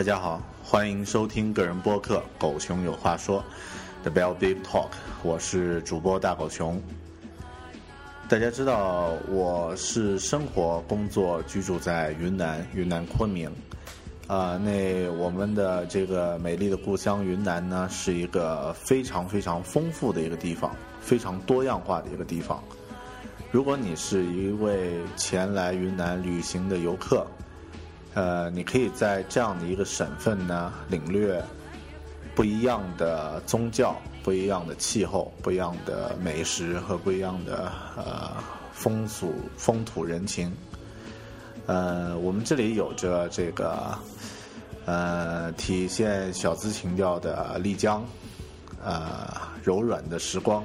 大家好，欢迎收听个人播客《狗熊有话说》The Bell Big Talk，我是主播大狗熊。大家知道我是生活、工作、居住在云南，云南昆明。啊，那我们的这个美丽的故乡云南呢，是一个非常非常丰富的一个地方，非常多样化的一个地方。如果你是一位前来云南旅行的游客，呃，你可以在这样的一个省份呢，领略不一样的宗教、不一样的气候、不一样的美食和不一样的呃风俗、风土人情。呃，我们这里有着这个呃体现小资情调的丽江，呃柔软的时光，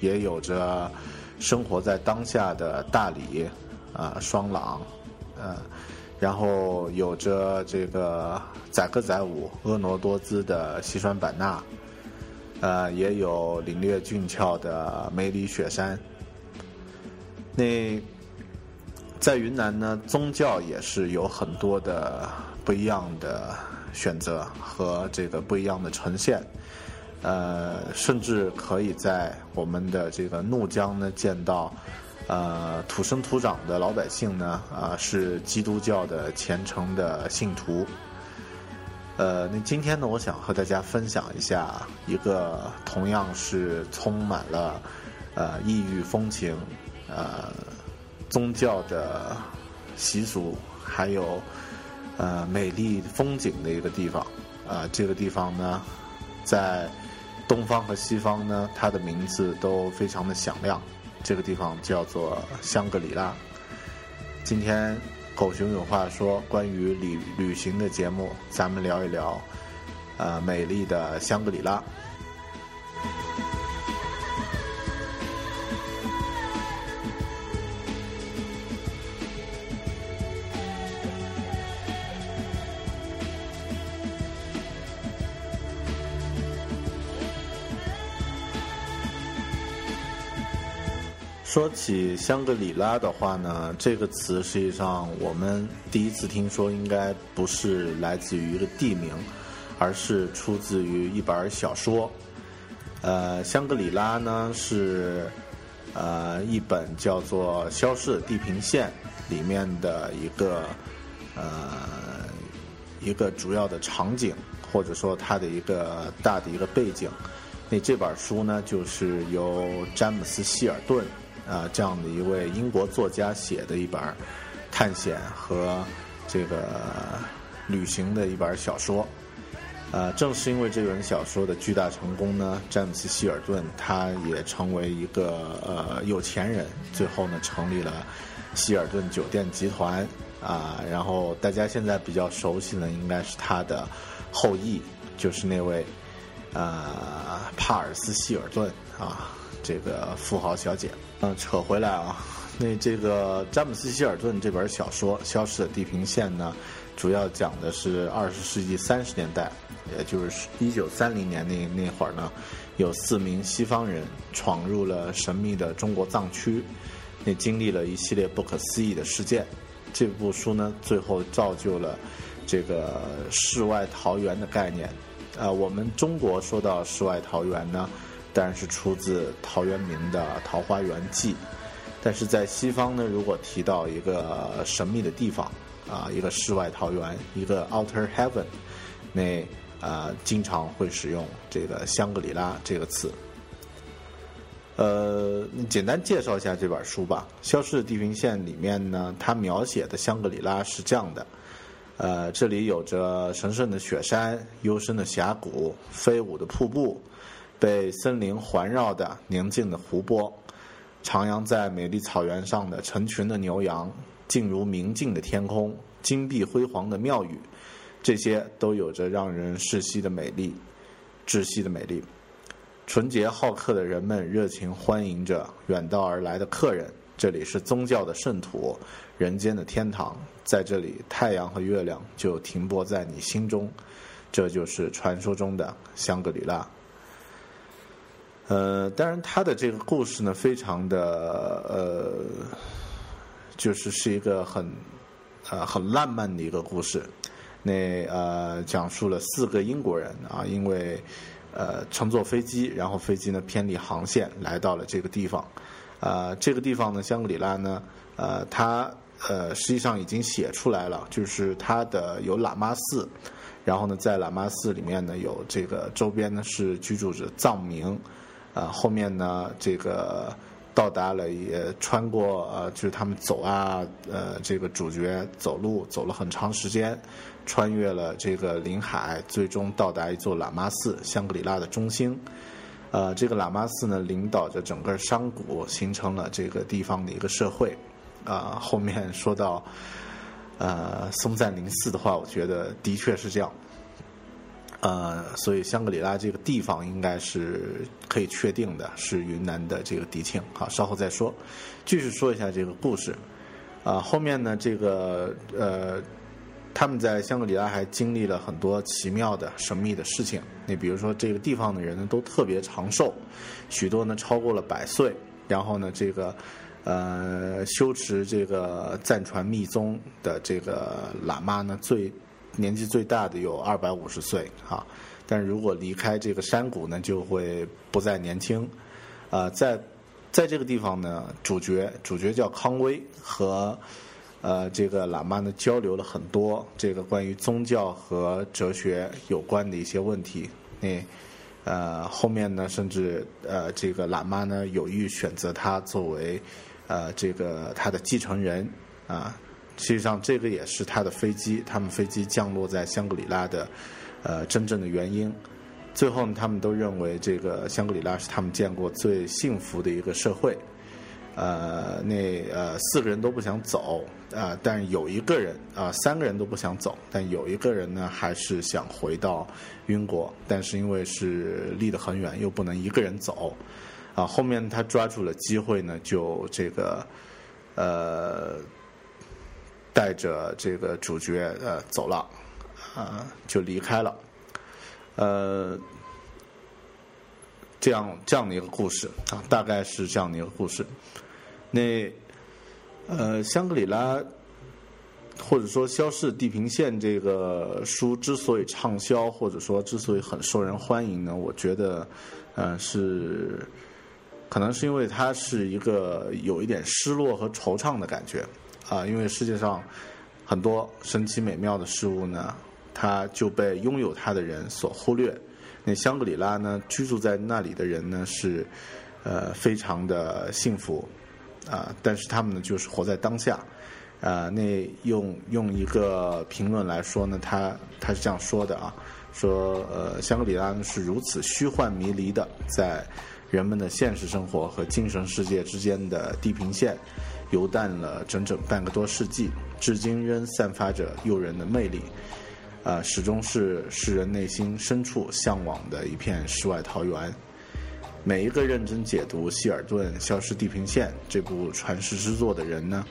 也有着生活在当下的大理啊双廊，呃。然后有着这个载歌载舞、婀娜多姿的西双版纳，呃，也有领略俊俏的梅里雪山。那在云南呢，宗教也是有很多的不一样的选择和这个不一样的呈现，呃，甚至可以在我们的这个怒江呢见到。呃，土生土长的老百姓呢，啊，是基督教的虔诚的信徒。呃，那今天呢，我想和大家分享一下一个同样是充满了呃异域风情、呃宗教的习俗，还有呃美丽风景的一个地方。啊，这个地方呢，在东方和西方呢，它的名字都非常的响亮。这个地方叫做香格里拉。今天狗熊有话说，关于旅旅行的节目，咱们聊一聊，呃，美丽的香格里拉。说起香格里拉的话呢，这个词实际上我们第一次听说，应该不是来自于一个地名，而是出自于一本小说。呃，香格里拉呢是呃一本叫做《消失的地平线》里面的一个呃一个主要的场景，或者说它的一个大的一个背景。那这本书呢，就是由詹姆斯·希尔顿。啊，这样的一位英国作家写的一本探险和这个旅行的一本小说。呃，正是因为这本小说的巨大成功呢，詹姆斯·希尔顿他也成为一个呃有钱人，最后呢成立了希尔顿酒店集团啊。然后大家现在比较熟悉的应该是他的后裔，就是那位呃帕尔斯·希尔顿啊，这个富豪小姐。嗯，扯回来啊，那这个詹姆斯·希尔顿这本小说《消失的地平线》呢，主要讲的是二十世纪三十年代，也就是一九三零年那那会儿呢，有四名西方人闯入了神秘的中国藏区，那经历了一系列不可思议的事件。这部书呢，最后造就了这个世外桃源的概念。呃，我们中国说到世外桃源呢。当然是出自陶渊明的《桃花源记》，但是在西方呢，如果提到一个神秘的地方，啊，一个世外桃源，一个 Outer Heaven，那啊，经常会使用这个香格里拉这个词。呃，简单介绍一下这本书吧。《消失的地平线》里面呢，它描写的香格里拉是这样的：呃，这里有着神圣的雪山、幽深的峡谷、飞舞的瀑布、被森林环绕的宁静的湖泊、徜徉在美丽草原上的成群的牛羊、静如明镜的天空、金碧辉煌的庙宇，这些都有着让人窒息的美丽，窒息的美丽。纯洁好客的人们热情欢迎着远道而来的客人。这里是宗教的圣土，人间的天堂。在这里，太阳和月亮就停泊在你心中。这就是传说中的香格里拉。呃，当然，他的这个故事呢，非常的呃，就是是一个很呃很浪漫的一个故事。那呃，讲述了四个英国人啊，因为。呃，乘坐飞机，然后飞机呢偏离航线，来到了这个地方。呃，这个地方呢，香格里拉呢，呃，它呃实际上已经写出来了，就是它的有喇嘛寺，然后呢，在喇嘛寺里面呢，有这个周边呢是居住着藏民，呃，后面呢这个。到达了，也穿过呃，就是他们走啊，呃，这个主角走路走了很长时间，穿越了这个林海，最终到达一座喇嘛寺——香格里拉的中心。呃，这个喇嘛寺呢，领导着整个山谷，形成了这个地方的一个社会。啊，后面说到呃松赞林寺的话，我觉得的确是这样。呃，所以香格里拉这个地方应该是可以确定的，是云南的这个迪庆。好，稍后再说。继续说一下这个故事。啊，后面呢，这个呃，他们在香格里拉还经历了很多奇妙的、神秘的事情。你比如说，这个地方的人呢都特别长寿，许多呢超过了百岁。然后呢，这个呃修持这个藏传密宗的这个喇嘛呢最。年纪最大的有二百五十岁啊，但如果离开这个山谷呢，就会不再年轻。啊，在在这个地方呢，主角主角叫康威，和呃这个喇嘛呢交流了很多这个关于宗教和哲学有关的一些问题。那呃后面呢，甚至呃这个喇嘛呢有意选择他作为呃这个他的继承人啊。实际上，这个也是他的飞机，他们飞机降落在香格里拉的，呃，真正的原因。最后呢，他们都认为这个香格里拉是他们见过最幸福的一个社会。呃，那呃四个人都不想走啊，但有一个人啊，三个人都不想走，但有一个人呢，还是想回到英国，但是因为是离得很远，又不能一个人走啊。后面他抓住了机会呢，就这个呃。带着这个主角呃走了，啊就离开了，呃，这样这样的一个故事啊，大概是这样的一个故事。那呃，香格里拉或者说《消失地平线》这个书之所以畅销，或者说之所以很受人欢迎呢，我觉得呃是可能是因为它是一个有一点失落和惆怅的感觉。啊，因为世界上很多神奇美妙的事物呢，它就被拥有它的人所忽略。那香格里拉呢，居住在那里的人呢是呃非常的幸福啊，但是他们呢就是活在当下。啊，那用用一个评论来说呢，他他是这样说的啊，说呃香格里拉呢是如此虚幻迷离的，在人们的现实生活和精神世界之间的地平线。游荡了整整半个多世纪，至今仍散发着诱人的魅力，啊，始终是世人内心深处向往的一片世外桃源。每一个认真解读希尔顿《消失地平线》这部传世之作的人呢，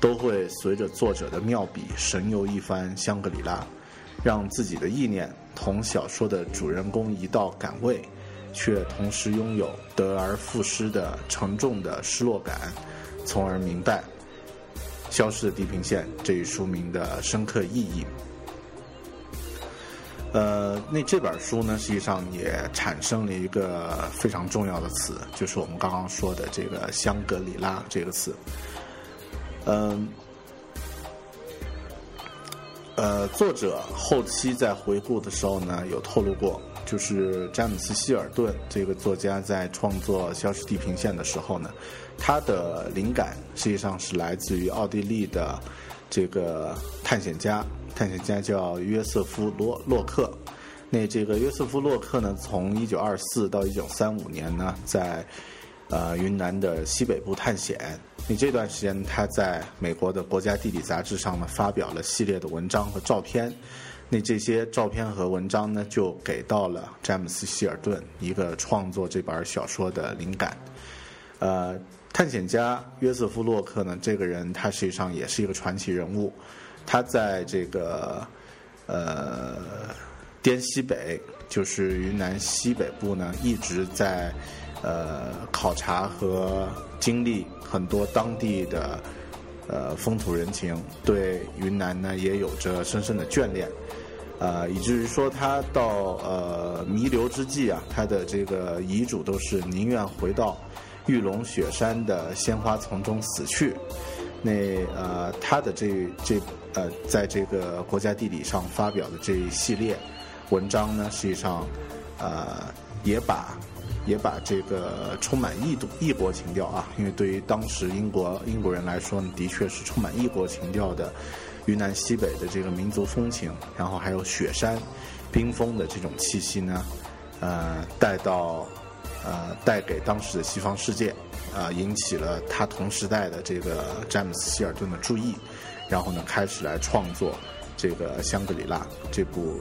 都会随着作者的妙笔神游一番香格里拉，让自己的意念同小说的主人公一道赶位，却同时拥有得而复失的沉重的失落感。从而明白《消失的地平线》这一书名的深刻意义。呃，那这本书呢，实际上也产生了一个非常重要的词，就是我们刚刚说的这个“香格里拉”这个词。嗯，呃，作者后期在回顾的时候呢，有透露过，就是詹姆斯·希尔顿这个作家在创作《消失地平线》的时候呢，他的灵感实际上是来自于奥地利的这个探险家，探险家叫约瑟夫·洛洛克。那这个约瑟夫·洛克呢，从1924到1935年呢，在呃云南的西北部探险。你这段时间，他在美国的国家地理杂志上呢发表了系列的文章和照片。那这些照片和文章呢，就给到了詹姆斯·希尔顿一个创作这本小说的灵感。呃，探险家约瑟夫·洛克呢，这个人他实际上也是一个传奇人物。他在这个呃滇西北，就是云南西北部呢，一直在。呃，考察和经历很多当地的呃风土人情，对云南呢也有着深深的眷恋，呃，以至于说他到呃弥留之际啊，他的这个遗嘱都是宁愿回到玉龙雪山的鲜花丛中死去。那呃，他的这这呃，在这个国家地理上发表的这一系列文章呢，实际上呃也把。也把这个充满异度异国情调啊，因为对于当时英国英国人来说呢，的确是充满异国情调的云南西北的这个民族风情，然后还有雪山、冰封的这种气息呢，呃，带到呃带给当时的西方世界，啊，引起了他同时代的这个詹姆斯·希尔顿的注意，然后呢，开始来创作这个《香格里拉》这部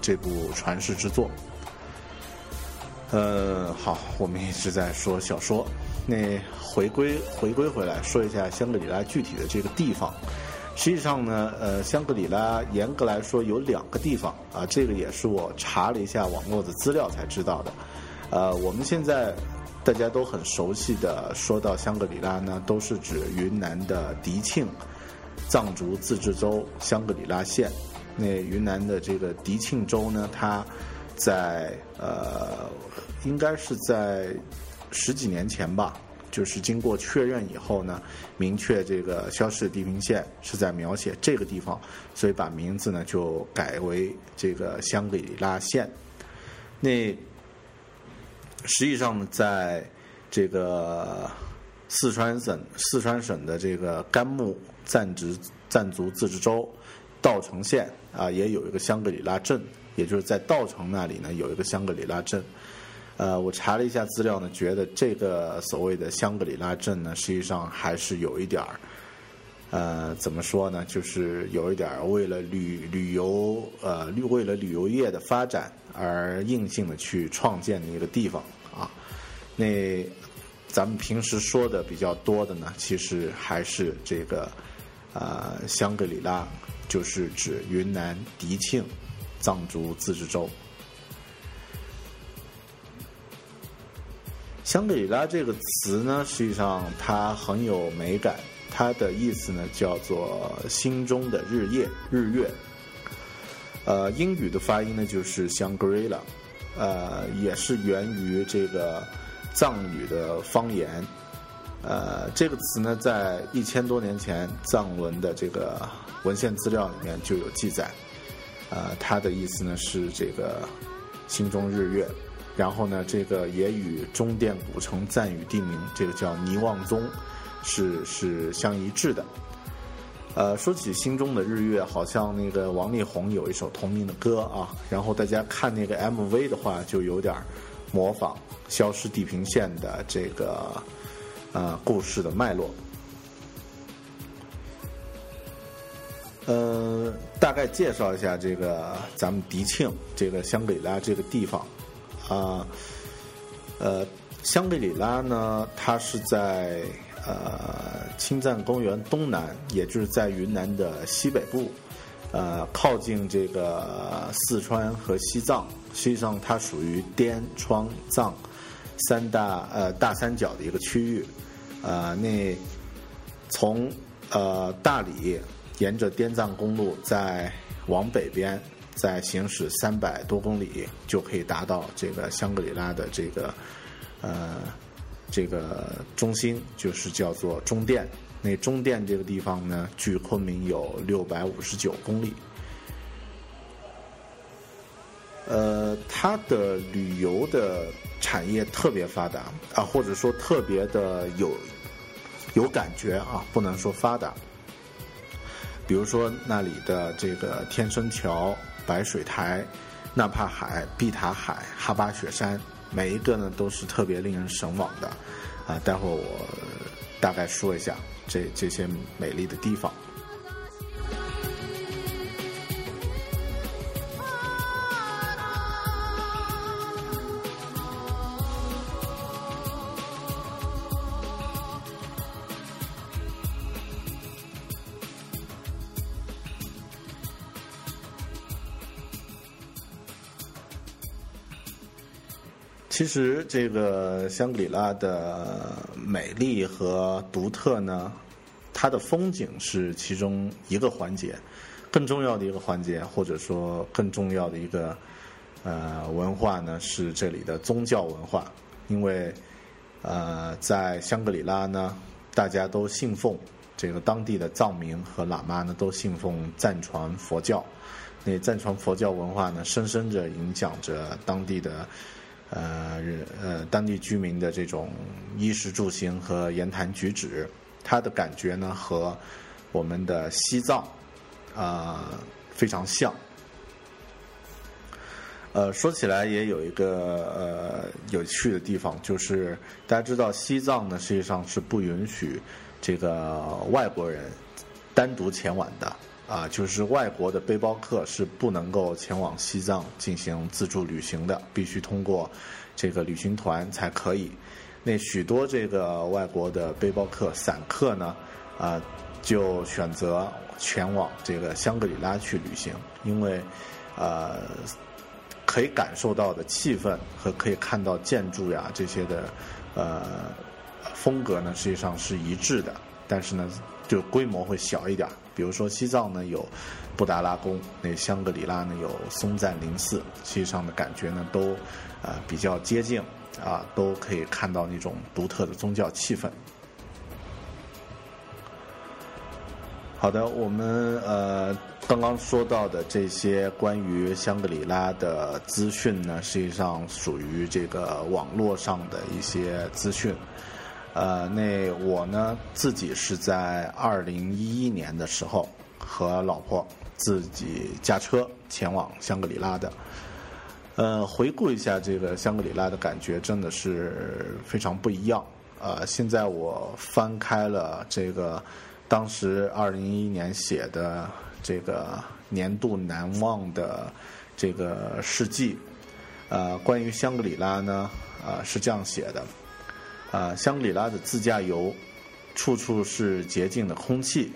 这部传世之作。呃，好，我们一直在说小说，那回归回归回来说一下香格里拉具体的这个地方。实际上呢，呃，香格里拉严格来说有两个地方啊，这个也是我查了一下网络的资料才知道的。呃，我们现在大家都很熟悉的说到香格里拉呢，都是指云南的迪庆藏族自治州香格里拉县。那云南的这个迪庆州呢，它在呃，应该是在十几年前吧，就是经过确认以后呢，明确这个消失的地平线是在描写这个地方，所以把名字呢就改为这个香格里拉县。那实际上呢，在这个四川省四川省的这个甘木藏族藏族自治州稻城县啊，也有一个香格里拉镇。也就是在稻城那里呢，有一个香格里拉镇。呃，我查了一下资料呢，觉得这个所谓的香格里拉镇呢，实际上还是有一点儿，呃，怎么说呢？就是有一点儿为了旅旅游，呃，为了旅游业的发展而硬性的去创建的一个地方啊。那咱们平时说的比较多的呢，其实还是这个，呃，香格里拉，就是指云南迪庆。藏族自治州，香格里拉这个词呢，实际上它很有美感。它的意思呢，叫做“心中的日夜日月”。呃，英语的发音呢，就是香格里拉，呃，也是源于这个藏语的方言。呃，这个词呢，在一千多年前藏文的这个文献资料里面就有记载。呃，他的意思呢是这个心中日月，然后呢，这个也与中甸古城赞语地名这个叫尼旺宗是是相一致的。呃，说起心中的日月，好像那个王力宏有一首同名的歌啊，然后大家看那个 MV 的话，就有点模仿《消失地平线》的这个呃故事的脉络。呃，大概介绍一下这个咱们迪庆这个香格里拉这个地方啊，呃，香格里拉呢，它是在呃青藏公园东南，也就是在云南的西北部，呃，靠近这个四川和西藏，实际上它属于滇川藏三大呃大三角的一个区域，呃，那从呃大理。沿着滇藏公路再往北边，再行驶三百多公里，就可以达到这个香格里拉的这个呃这个中心，就是叫做中甸。那中甸这个地方呢，距昆明有六百五十九公里。呃，它的旅游的产业特别发达啊，或者说特别的有有感觉啊，不能说发达。比如说那里的这个天生桥、白水台、纳帕海、碧塔海、哈巴雪山，每一个呢都是特别令人神往的啊。待会儿我大概说一下这这些美丽的地方。其实，这个香格里拉的美丽和独特呢，它的风景是其中一个环节，更重要的一个环节，或者说更重要的一个呃文化呢，是这里的宗教文化。因为呃，在香格里拉呢，大家都信奉这个当地的藏民和喇嘛呢，都信奉藏传佛教。那藏传佛教文化呢，深深地影响着当地的。呃，呃，当地居民的这种衣食住行和言谈举止，他的感觉呢和我们的西藏啊非常像。呃，说起来也有一个呃有趣的地方，就是大家知道西藏呢实际上是不允许这个外国人单独前往的。啊，就是外国的背包客是不能够前往西藏进行自助旅行的，必须通过这个旅行团才可以。那许多这个外国的背包客、散客呢，啊，就选择前往这个香格里拉去旅行，因为，呃，可以感受到的气氛和可以看到建筑呀这些的，呃，风格呢，实际上是一致的，但是呢，就规模会小一点。比如说西藏呢有布达拉宫，那香格里拉呢有松赞林寺，实际上的感觉呢都呃比较接近啊，都可以看到那种独特的宗教气氛。好的，我们呃刚刚说到的这些关于香格里拉的资讯呢，实际上属于这个网络上的一些资讯。呃，那我呢自己是在二零一一年的时候和老婆自己驾车前往香格里拉的。呃，回顾一下这个香格里拉的感觉，真的是非常不一样。呃，现在我翻开了这个当时二零一一年写的这个年度难忘的这个事迹。呃，关于香格里拉呢，呃，是这样写的。啊，香格里拉的自驾游，处处是洁净的空气，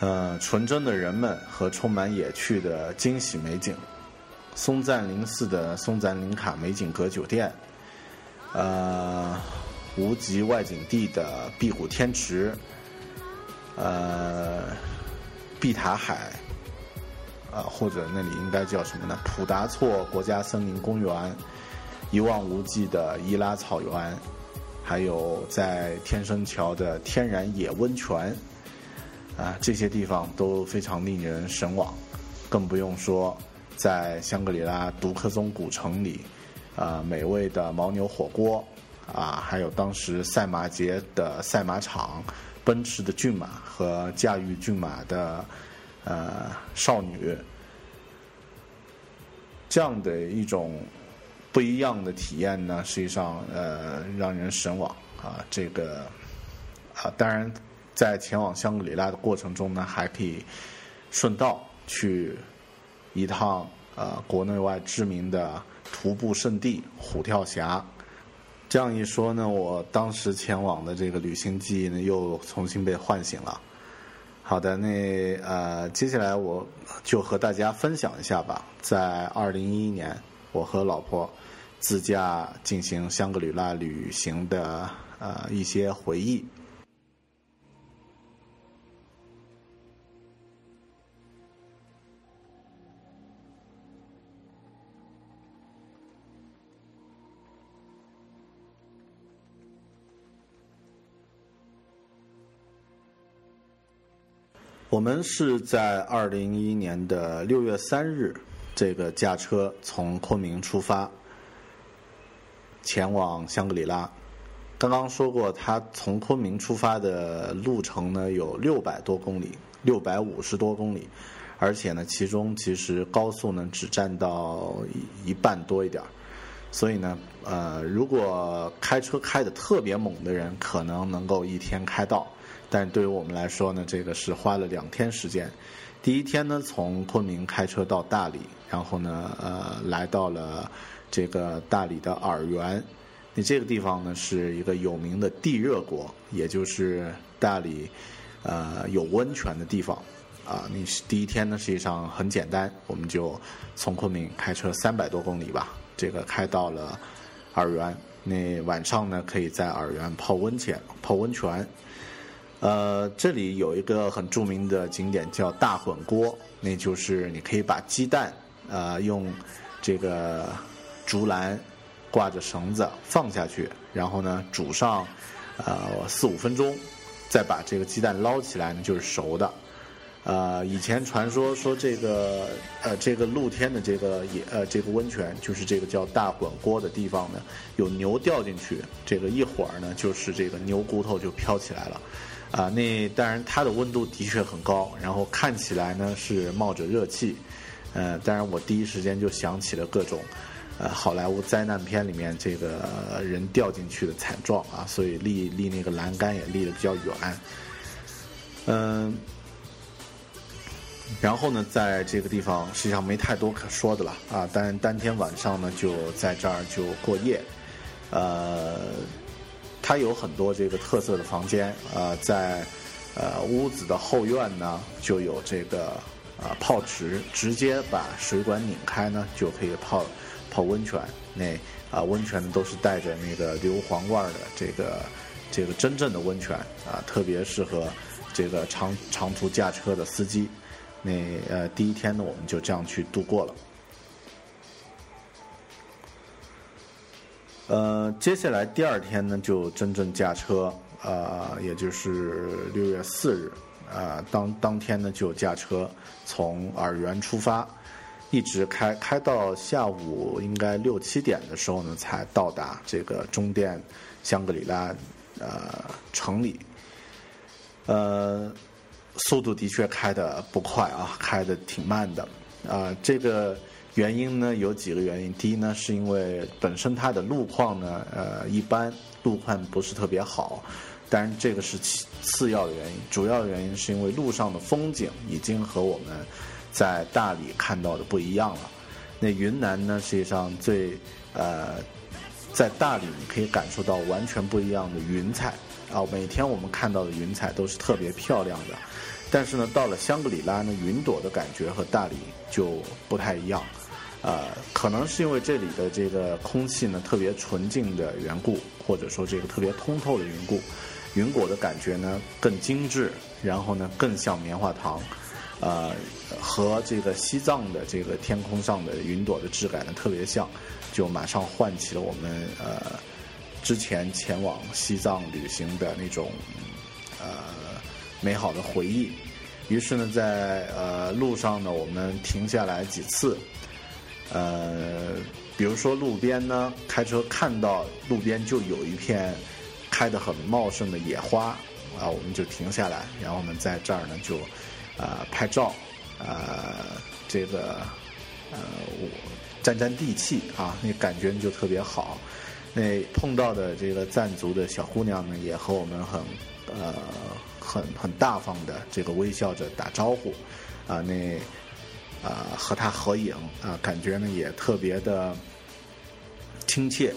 呃，纯真的人们和充满野趣的惊喜美景。松赞林寺的松赞林卡美景阁酒店，呃，无极外景地的碧谷天池，呃，碧塔海，啊，或者那里应该叫什么呢？普达措国家森林公园。一望无际的伊拉草原，还有在天生桥的天然野温泉，啊，这些地方都非常令人神往。更不用说在香格里拉独克宗古城里，啊，美味的牦牛火锅，啊，还有当时赛马节的赛马场，奔驰的骏马和驾驭骏马的呃少女，这样的一种。不一样的体验呢，实际上呃让人神往啊。这个啊，当然在前往香格里拉的过程中呢，还可以顺道去一趟呃国内外知名的徒步圣地虎跳峡。这样一说呢，我当时前往的这个旅行记忆呢，又重新被唤醒了。好的，那呃接下来我就和大家分享一下吧。在二零一一年，我和老婆。自驾进行香格里拉旅行的呃一些回忆。我们是在二零一一年的六月三日这个驾车从昆明出发，前往香格里拉。刚刚说过，他从昆明出发的路程呢有六百多公里，六百五十多公里，而且呢，其中其实高速呢只占到一半多一点儿。所以呢，呃，如果开车开的特别猛的人，可能能够一天开到，但对于我们来说呢，这个是花了两天时间。第一天呢，从昆明开车到大理，然后呢，呃，来到了这个大理的洱源。那这个地方呢，是一个有名的地热国，也就是大理呃有温泉的地方。啊，你第一天呢，实际上很简单，我们就从昆明开车三百多公里吧。这个开到了洱源，那晚上呢可以在洱源泡温泉，泡温泉。呃，这里有一个很著名的景点叫大混锅，那就是你可以把鸡蛋呃用这个竹篮挂着绳子放下去，然后呢煮上呃四五分钟，再把这个鸡蛋捞起来呢就是熟的。呃，以前传说说这个呃，这个露天的这个也呃，这个温泉就是这个叫大滚锅的地方呢，有牛掉进去，这个一会儿呢，就是这个牛骨头就飘起来了，啊，那当然它的温度的确很高，然后看起来呢是冒着热气，呃，当然我第一时间就想起了各种呃好莱坞灾难片里面这个人掉进去的惨状啊，所以立立那个栏杆也立得比较远，嗯。然后呢，在这个地方实际上没太多可说的了啊。但当天晚上呢，就在这儿就过夜。呃，它有很多这个特色的房间啊，在呃屋子的后院呢，就有这个啊泡池，直接把水管拧开呢，就可以泡泡温泉。那啊温泉呢都是带着那个硫磺味儿的，这个这个真正的温泉啊，特别适合这个长长途驾车的司机。那呃，第一天呢，我们就这样去度过了。呃，接下来第二天呢，就真正驾车，呃，也就是六月四日，啊，当当天呢就驾车从洱源出发，一直开开到下午应该六七点的时候呢，才到达这个中甸香格里拉呃城里，呃。速度的确开的不快啊，开的挺慢的，啊，这个原因呢有几个原因。第一呢，是因为本身它的路况呢，呃，一般，路况不是特别好。当然，这个是次次要的原因，主要的原因是因为路上的风景已经和我们在大理看到的不一样了。那云南呢，实际上最呃，在大理你可以感受到完全不一样的云彩啊，每天我们看到的云彩都是特别漂亮的。但是呢，到了香格里拉呢，云朵的感觉和大理就不太一样，呃，可能是因为这里的这个空气呢特别纯净的缘故，或者说这个特别通透的缘故，云果的感觉呢更精致，然后呢更像棉花糖，呃，和这个西藏的这个天空上的云朵的质感呢特别像，就马上唤起了我们呃之前前往西藏旅行的那种呃。美好的回忆，于是呢，在呃路上呢，我们停下来几次，呃，比如说路边呢，开车看到路边就有一片开得很茂盛的野花，啊，我们就停下来，然后呢，在这儿呢就啊拍照，呃，这个呃我沾沾地气啊，那感觉就特别好。那碰到的这个藏族的小姑娘呢，也和我们很呃。很很大方的，这个微笑着打招呼，啊，那啊和他合影啊，感觉呢也特别的亲切。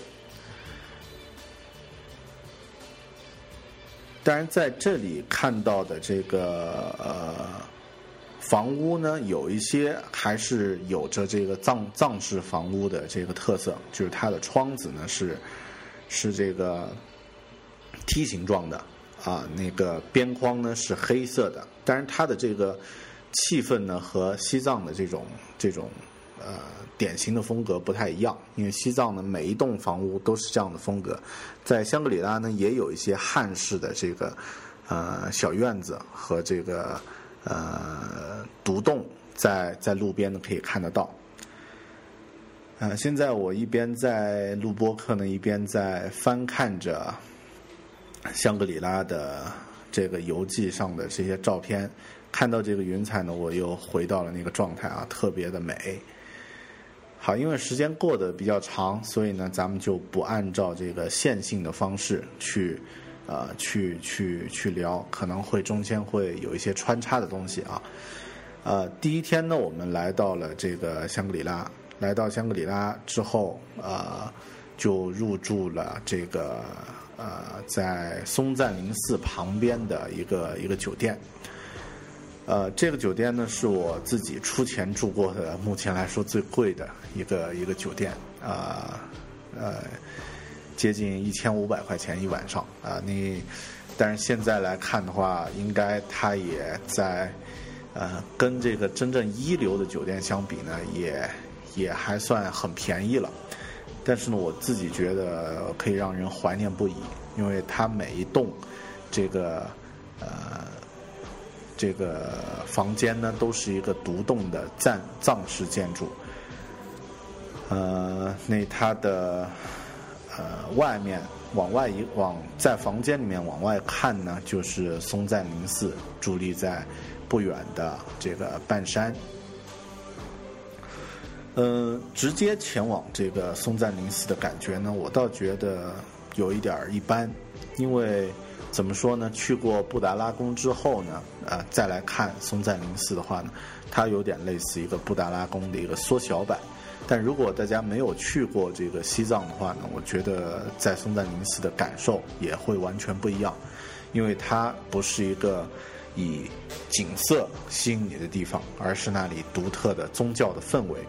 当然，在这里看到的这个呃房屋呢，有一些还是有着这个藏藏式房屋的这个特色，就是它的窗子呢是是这个梯形状的。啊，那个边框呢是黑色的，但是它的这个气氛呢和西藏的这种这种呃典型的风格不太一样，因为西藏呢每一栋房屋都是这样的风格，在香格里拉呢也有一些汉式的这个呃小院子和这个呃独栋在在路边呢可以看得到，呃，现在我一边在录播课呢，一边在翻看着香格里拉的这个游记上的这些照片，看到这个云彩呢，我又回到了那个状态啊，特别的美。好，因为时间过得比较长，所以呢，咱们就不按照这个线性的方式去，呃，去去去聊，可能会中间会有一些穿插的东西啊。呃，第一天呢，我们来到了这个香格里拉，来到香格里拉之后，呃，就入住了这个呃，在松赞林寺旁边的一个一个酒店。呃，这个酒店呢是我自己出钱住过的，目前来说最贵的一个一个酒店，啊，呃，接近一千五百块钱一晚上啊。你，但是现在来看的话，应该它也在，呃，跟这个真正一流的酒店相比呢，也也还算很便宜了。但是呢，我自己觉得可以让人怀念不已，因为它每一栋这个呃。这个房间呢，都是一个独栋的藏藏式建筑。呃，那它的呃外面往外一往在房间里面往外看呢，就是松赞林寺伫立在不远的这个半山。嗯，直接前往这个松赞林寺的感觉呢，我倒觉得有一点一般，因为。怎么说呢？去过布达拉宫之后呢，呃，再来看松赞林寺的话呢，它有点类似一个布达拉宫的一个缩小版。但如果大家没有去过这个西藏的话呢，我觉得在松赞林寺的感受也会完全不一样，因为它不是一个以景色吸引你的地方，而是那里独特的宗教的氛围。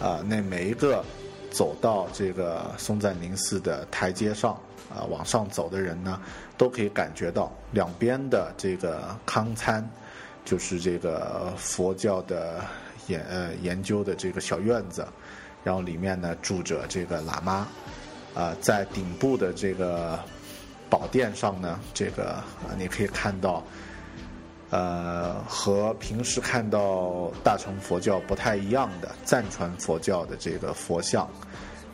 啊，那每一个走到这个松赞林寺的台阶上啊，往上走的人呢。都可以感觉到两边的这个康参，就是这个佛教的研呃研究的这个小院子，然后里面呢住着这个喇嘛，啊，在顶部的这个宝殿上呢，这个啊你可以看到，呃，和平时看到大乘佛教不太一样的藏传佛教的这个佛像，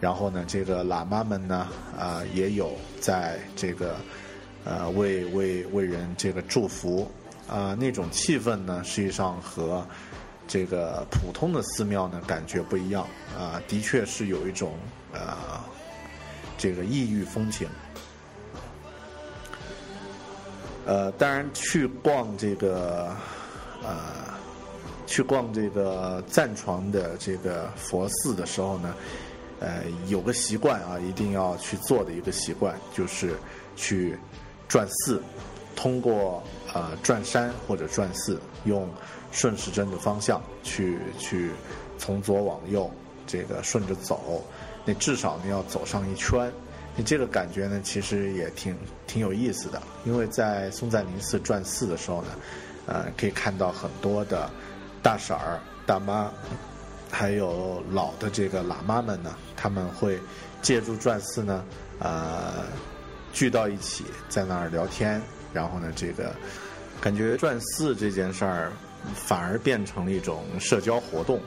然后呢，这个喇嘛们呢啊也有在这个。呃，为为为人这个祝福，啊，那种气氛呢，实际上和这个普通的寺庙呢感觉不一样，啊，的确是有一种呃这个异域风情。呃，当然去逛这个呃去逛这个藏床的这个佛寺的时候呢，呃，有个习惯啊，一定要去做的一个习惯就是去。转寺，通过呃转山或者转寺，用顺时针的方向去去从左往右这个顺着走，你至少你要走上一圈，你这个感觉呢其实也挺挺有意思的，因为在松赞林寺转寺的时候呢，呃可以看到很多的大婶儿、大妈，还有老的这个喇嘛们呢，他们会借助转寺呢，呃。聚到一起，在那儿聊天，然后呢，这个感觉转寺这件事儿，反而变成了一种社交活动。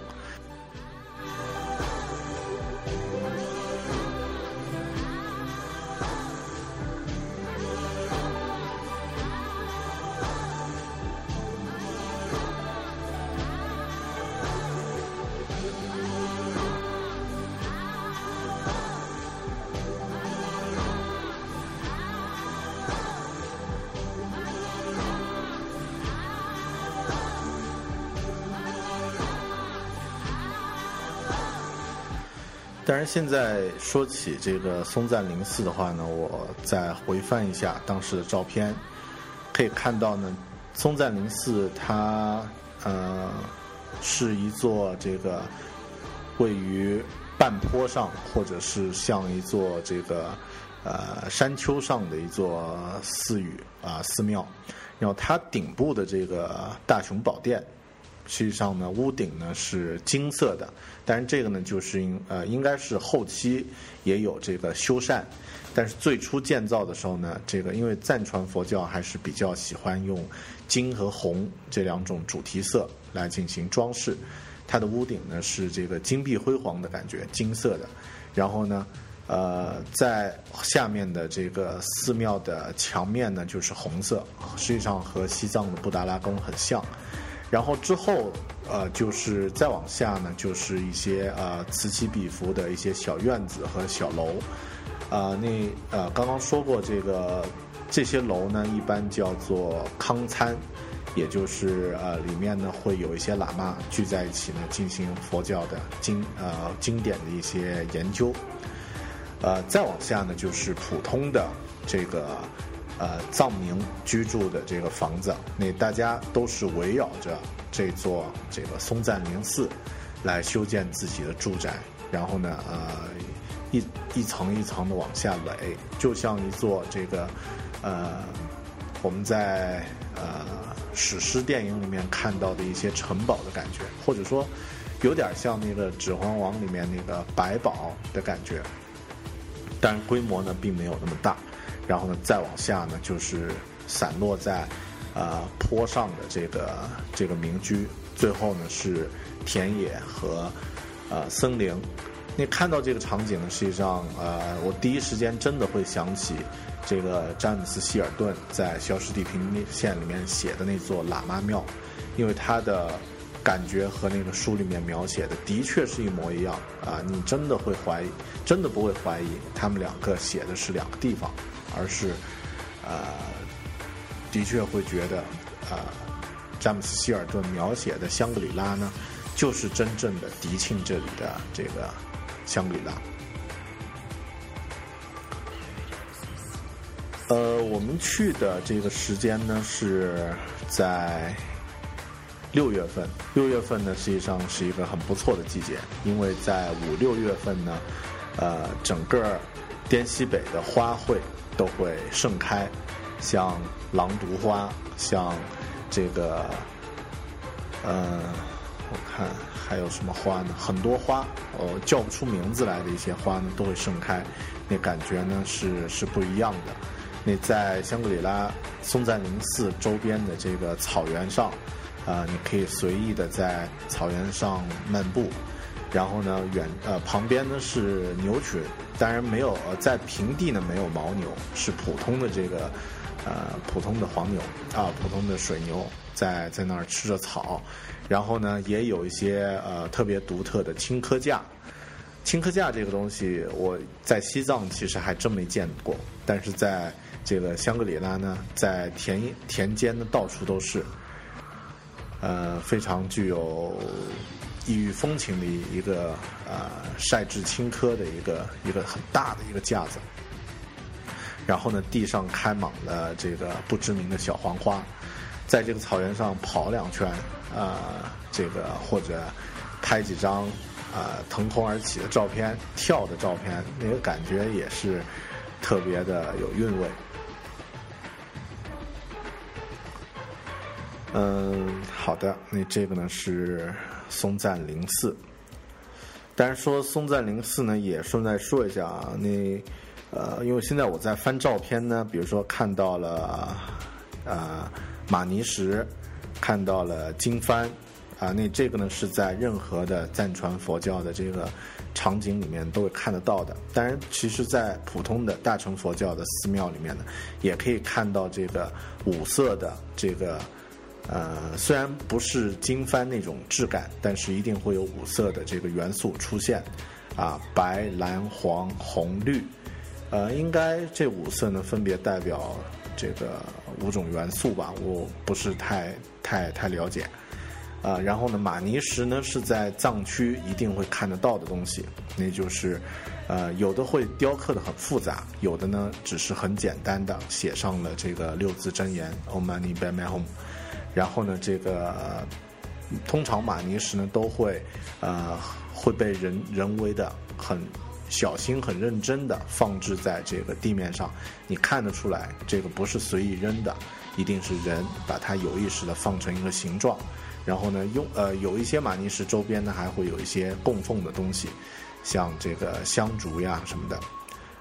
但是现在说起这个松赞林寺的话呢，我再回翻一下当时的照片，可以看到呢，松赞林寺它呃是一座这个位于半坡上，或者是像一座这个呃山丘上的一座寺宇啊寺庙，然后它顶部的这个大雄宝殿。实际上呢，屋顶呢是金色的，但是这个呢就是应呃应该是后期也有这个修缮，但是最初建造的时候呢，这个因为藏传佛教还是比较喜欢用金和红这两种主题色来进行装饰，它的屋顶呢是这个金碧辉煌的感觉，金色的。然后呢，呃，在下面的这个寺庙的墙面呢就是红色，实际上和西藏的布达拉宫很像。然后之后，呃，就是再往下呢，就是一些呃此起彼伏的一些小院子和小楼。啊，那呃，刚刚说过这个这些楼呢，一般叫做康参，也就是呃里面呢会有一些喇嘛聚在一起呢进行佛教的经呃经典的一些研究。呃，再往下呢就是普通的这个呃藏民居住的这个房子，那大家都是围绕着这座这个松赞林寺来修建自己的住宅，然后呢呃。一一层一层的往下垒，就像一座这个，呃，我们在呃史诗电影里面看到的一些城堡的感觉，或者说有点像那个《指环王》里面那个百宝的感觉，但规模呢并没有那么大。然后呢，再往下呢就是散落在呃坡上的这个这个民居，最后呢是田野和呃森林。你看到这个场景呢，实际上，呃，我第一时间真的会想起这个詹姆斯希尔顿在《消失地平线》里面写的那座喇嘛庙，因为他的感觉和那个书里面描写的的确是一模一样啊！你真的会怀疑，真的不会怀疑他们两个写的是两个地方，而是，呃，的确会觉得，呃，詹姆斯希尔顿描写的香格里拉呢，就是真正的迪庆这里的这个。香格里拉，呃，我们去的这个时间呢是在六月份。六月份呢，实际上是一个很不错的季节，因为在五六月份呢，呃，整个滇西北的花卉都会盛开，像狼毒花，像这个，呃，我看。还有什么花呢？很多花，呃，叫不出名字来的一些花呢，都会盛开，那感觉呢是是不一样的。那在香格里拉松赞林寺周边的这个草原上，啊，你可以随意的在草原上漫步，然后呢，远呃旁边呢是牛群，当然没有在平地呢没有牦牛，是普通的这个呃普通的黄牛啊，普通的水牛在在那儿吃着草。然后呢，也有一些呃特别独特的青稞架。青稞架这个东西，我在西藏其实还真没见过，但是在这个香格里拉呢，在田田间呢到处都是，呃，非常具有异域风情的一个呃晒制青稞的一个一个很大的一个架子。然后呢，地上开满了这个不知名的小黄花，在这个草原上跑两圈。啊，这个或者拍几张啊腾空而起的照片、跳的照片，那个感觉也是特别的有韵味。嗯，好的，那这个呢是松赞林寺。但是说松赞林寺呢，也顺带说一下啊，那呃，因为现在我在翻照片呢，比如说看到了啊马尼石。看到了经幡，啊，那这个呢是在任何的藏传佛教的这个场景里面都会看得到的。当然，其实，在普通的大乘佛教的寺庙里面呢，也可以看到这个五色的这个，呃，虽然不是经幡那种质感，但是一定会有五色的这个元素出现，啊，白、蓝、黄、红、绿，呃，应该这五色呢分别代表。这个五种元素吧，我不是太太太了解，啊，然后呢，玛尼石呢是在藏区一定会看得到的东西，那就是，呃，有的会雕刻的很复杂，有的呢只是很简单的写上了这个六字真言 Om Mani p a m e Hum，然后呢，这个通常玛尼石呢都会，呃，会被人人为的很。小心、很认真的放置在这个地面上，你看得出来，这个不是随意扔的，一定是人把它有意识的放成一个形状。然后呢，用呃有一些玛尼石周边呢还会有一些供奉的东西，像这个香烛呀什么的。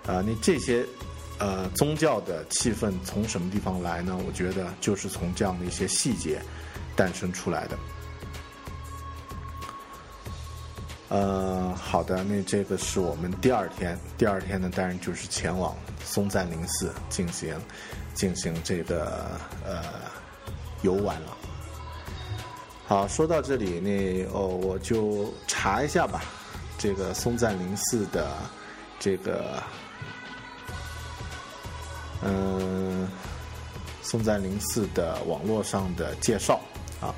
呃，那这些呃宗教的气氛从什么地方来呢？我觉得就是从这样的一些细节诞生出来的。呃，好的，那这个是我们第二天，第二天呢，当然就是前往松赞林寺进行进行这个呃游玩了。好，说到这里，那哦，我就查一下吧，这个松赞林寺的这个嗯松赞林寺的网络上的介绍啊。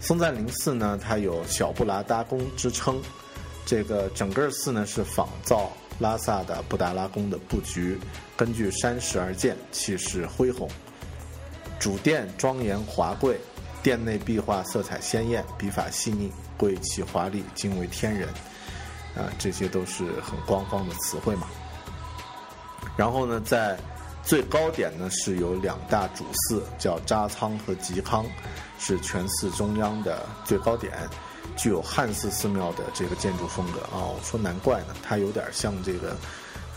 松赞林寺呢，它有小布拉达宫之称。这个整个寺呢是仿造拉萨的布达拉宫的布局，根据山势而建，气势恢宏。主殿庄严华贵，殿内壁画色彩鲜艳，笔法细腻，贵气华丽，惊为天人。啊，这些都是很官方的词汇嘛。然后呢，在最高点呢是有两大主寺，叫扎仓和吉康。是全寺中央的最高点，具有汉寺寺庙的这个建筑风格啊。我说难怪呢，它有点像这个，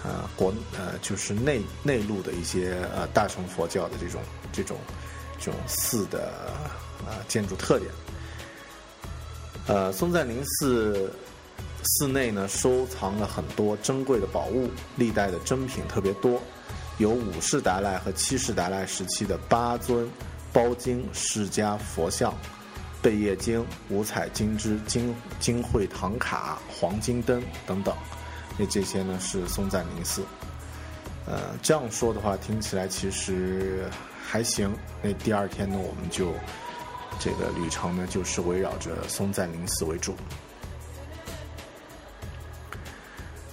呃，国呃，就是内内陆的一些呃大乘佛教的这种这种这种寺的呃建筑特点。呃，松赞林寺寺内呢收藏了很多珍贵的宝物，历代的珍品特别多，有五世达赖和七世达赖时期的八尊。包经释迦佛像、贝叶经、五彩金枝、金金会唐卡、黄金灯等等，那这些呢是松赞林寺。呃，这样说的话，听起来其实还行。那第二天呢，我们就这个旅程呢，就是围绕着松赞林寺为主。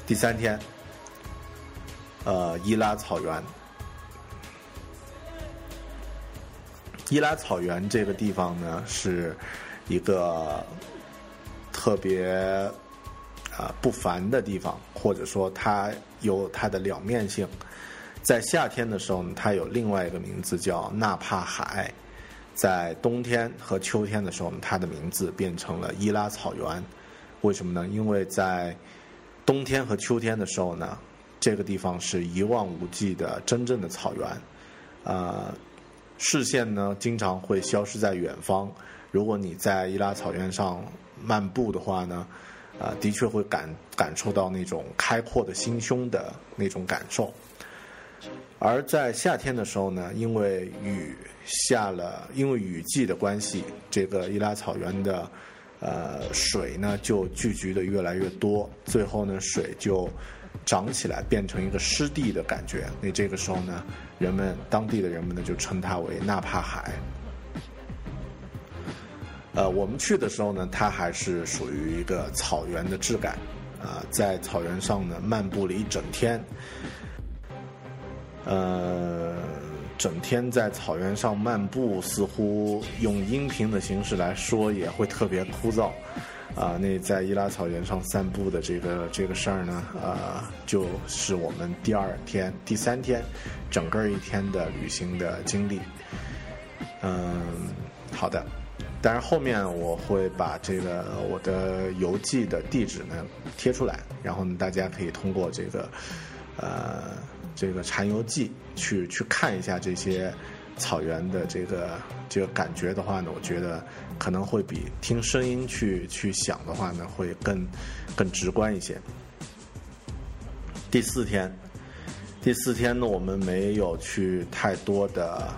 第三天，呃，伊拉草原。伊拉草原这个地方呢，是一个特别啊不凡的地方，或者说它有它的两面性。在夏天的时候呢，它有另外一个名字叫纳帕海；在冬天和秋天的时候呢，它的名字变成了伊拉草原。为什么呢？因为在冬天和秋天的时候呢，这个地方是一望无际的真正的草原，啊。视线呢，经常会消失在远方。如果你在伊拉草原上漫步的话呢，啊，的确会感感受到那种开阔的心胸的那种感受。而在夏天的时候呢，因为雨下了，因为雨季的关系，这个伊拉草原的呃水呢就聚集的越来越多，最后呢水就。长起来变成一个湿地的感觉，那这个时候呢，人们当地的人们呢就称它为纳帕海。呃，我们去的时候呢，它还是属于一个草原的质感，啊，在草原上呢漫步了一整天，呃，整天在草原上漫步，似乎用音频的形式来说也会特别枯燥。啊，那在伊拉草原上散步的这个这个事儿呢，呃，就是我们第二天、第三天，整个一天的旅行的经历。嗯，好的。但是后面我会把这个我的邮寄的地址呢贴出来，然后呢，大家可以通过这个呃这个禅游记去去看一下这些。草原的这个这个感觉的话呢，我觉得可能会比听声音去去想的话呢，会更更直观一些。第四天，第四天呢，我们没有去太多的